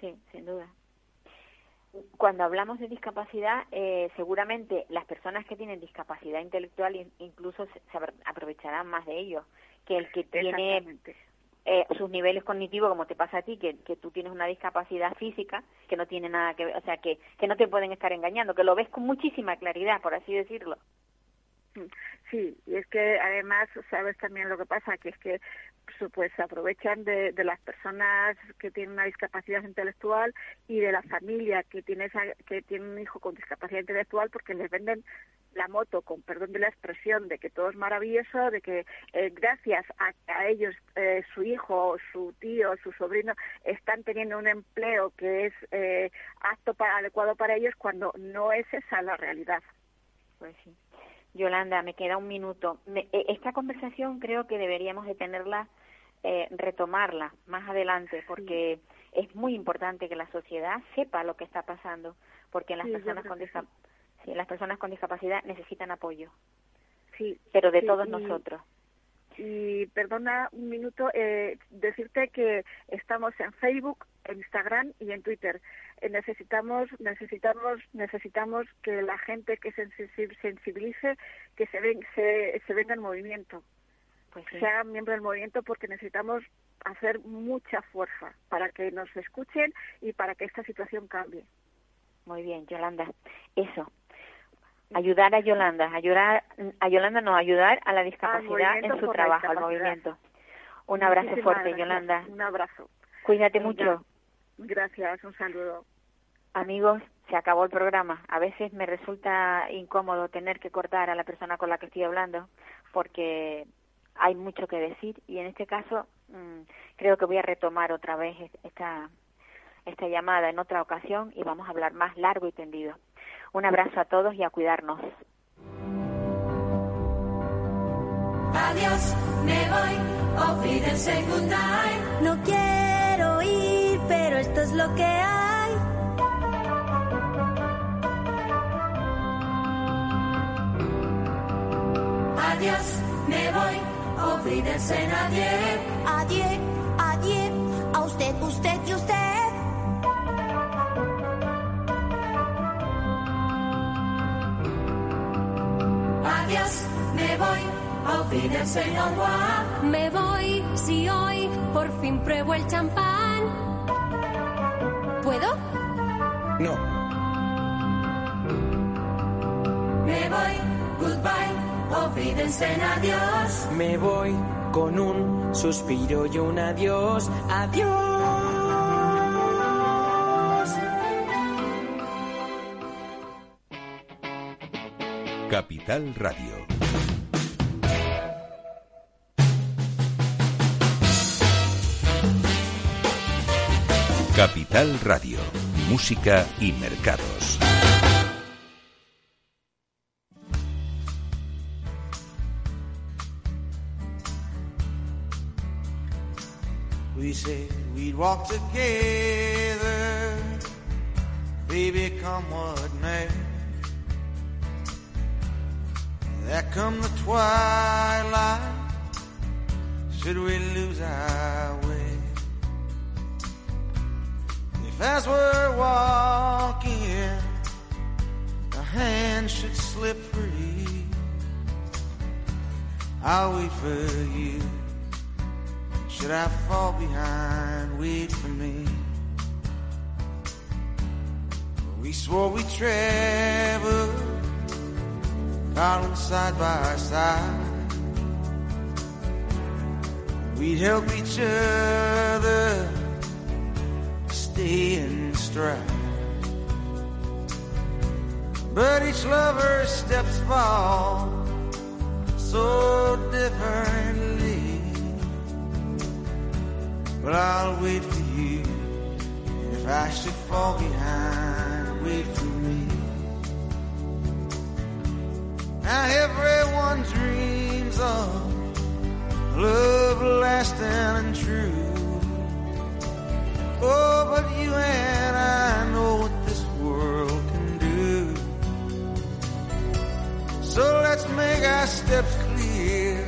Sí, sin duda. Cuando hablamos de discapacidad, eh, seguramente las personas que tienen discapacidad intelectual incluso se, aprovecharán más de ello que el que tiene eh, sus niveles cognitivos, como te pasa a ti, que, que tú tienes una discapacidad física que no tiene nada que ver, o sea, que, que no te pueden estar engañando, que lo ves con muchísima claridad, por así decirlo. Sí, y es que además sabes también lo que pasa, que es que pues aprovechan de, de, las personas que tienen una discapacidad intelectual y de la familia que tiene que tiene un hijo con discapacidad intelectual porque les venden la moto con perdón de la expresión de que todo es maravilloso de que eh, gracias a, a ellos eh, su hijo su tío su sobrino están teniendo un empleo que es eh, apto para adecuado para ellos cuando no es esa la realidad. Pues sí Yolanda, me queda un minuto. E, esta conversación creo que deberíamos de tenerla, eh, retomarla más adelante, porque es muy importante que la sociedad sepa lo que está pasando, porque las personas con las personas con discapacidad necesitan apoyo. Sí, pero de todos nosotros. Y perdona un minuto, eh, decirte que estamos en Facebook, en Instagram y en Twitter. Necesitamos necesitamos necesitamos que la gente que se sensibilice que se ven, se, se venga en movimiento. Pues se hagan miembro del movimiento porque necesitamos hacer mucha fuerza para que nos escuchen y para que esta situación cambie. Muy bien Yolanda. Eso. Ayudar a Yolanda. Ayudar a Yolanda no ayudar a la discapacidad en su trabajo al movimiento. Un abrazo fuerte Yolanda. Un abrazo. Cuídate mucho Gracias, un saludo. Amigos, se acabó el programa. A veces me resulta incómodo tener que cortar a la persona con la que estoy hablando porque hay mucho que decir y en este caso mm, creo que voy a retomar otra vez esta, esta llamada en otra ocasión y vamos a hablar más largo y tendido. Un abrazo a todos y a cuidarnos. Adiós, me voy, No quiero esto es lo que hay. Adiós, me voy, olvídense nadie. Adiós, adiós, a usted, usted y usted. Adiós, me voy, olvídense no Me voy, si hoy por fin pruebo el champán. ¿Puedo? No. Me voy, goodbye, ofídense adiós. Me voy con un suspiro y un adiós, adiós. Capital Radio. Capital Radio. Música y mercados. We said we'd walk together, baby, come what may. There come the twilight, should we lose our way? As we're walking, a hand should slip free, I'll wait for you. Should I fall behind, wait for me? We swore we'd travel darling, side by side. We'd help each other stay in stride. But each lover's steps fall so differently. But I'll wait for you. If I should fall behind, wait for me. Now everyone dreams of love lasting and true. Oh, but you and I know what this world can do. So let's make our steps clear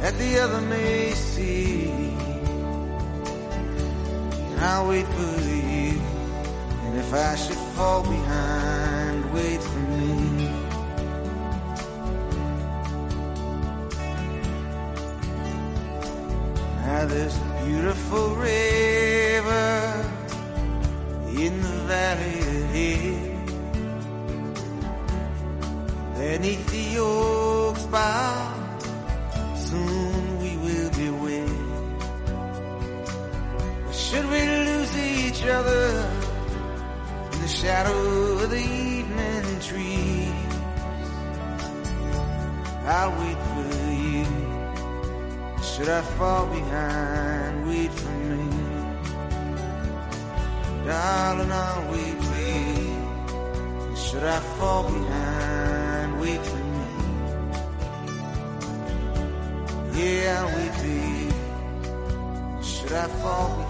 that the other may see. And I'll wait for you. And if I should fall behind, wait for me. Now there's beautiful river in the valley ahead. Beneath the oaks bough, soon we will be wed. Should we lose each other in the shadow of the evening trees? I'll wait for you. Should I fall behind, wait for me. Darling, I'll wait for you. Should I fall behind, wait for me. Yeah, I'll wait for you. Should I fall behind,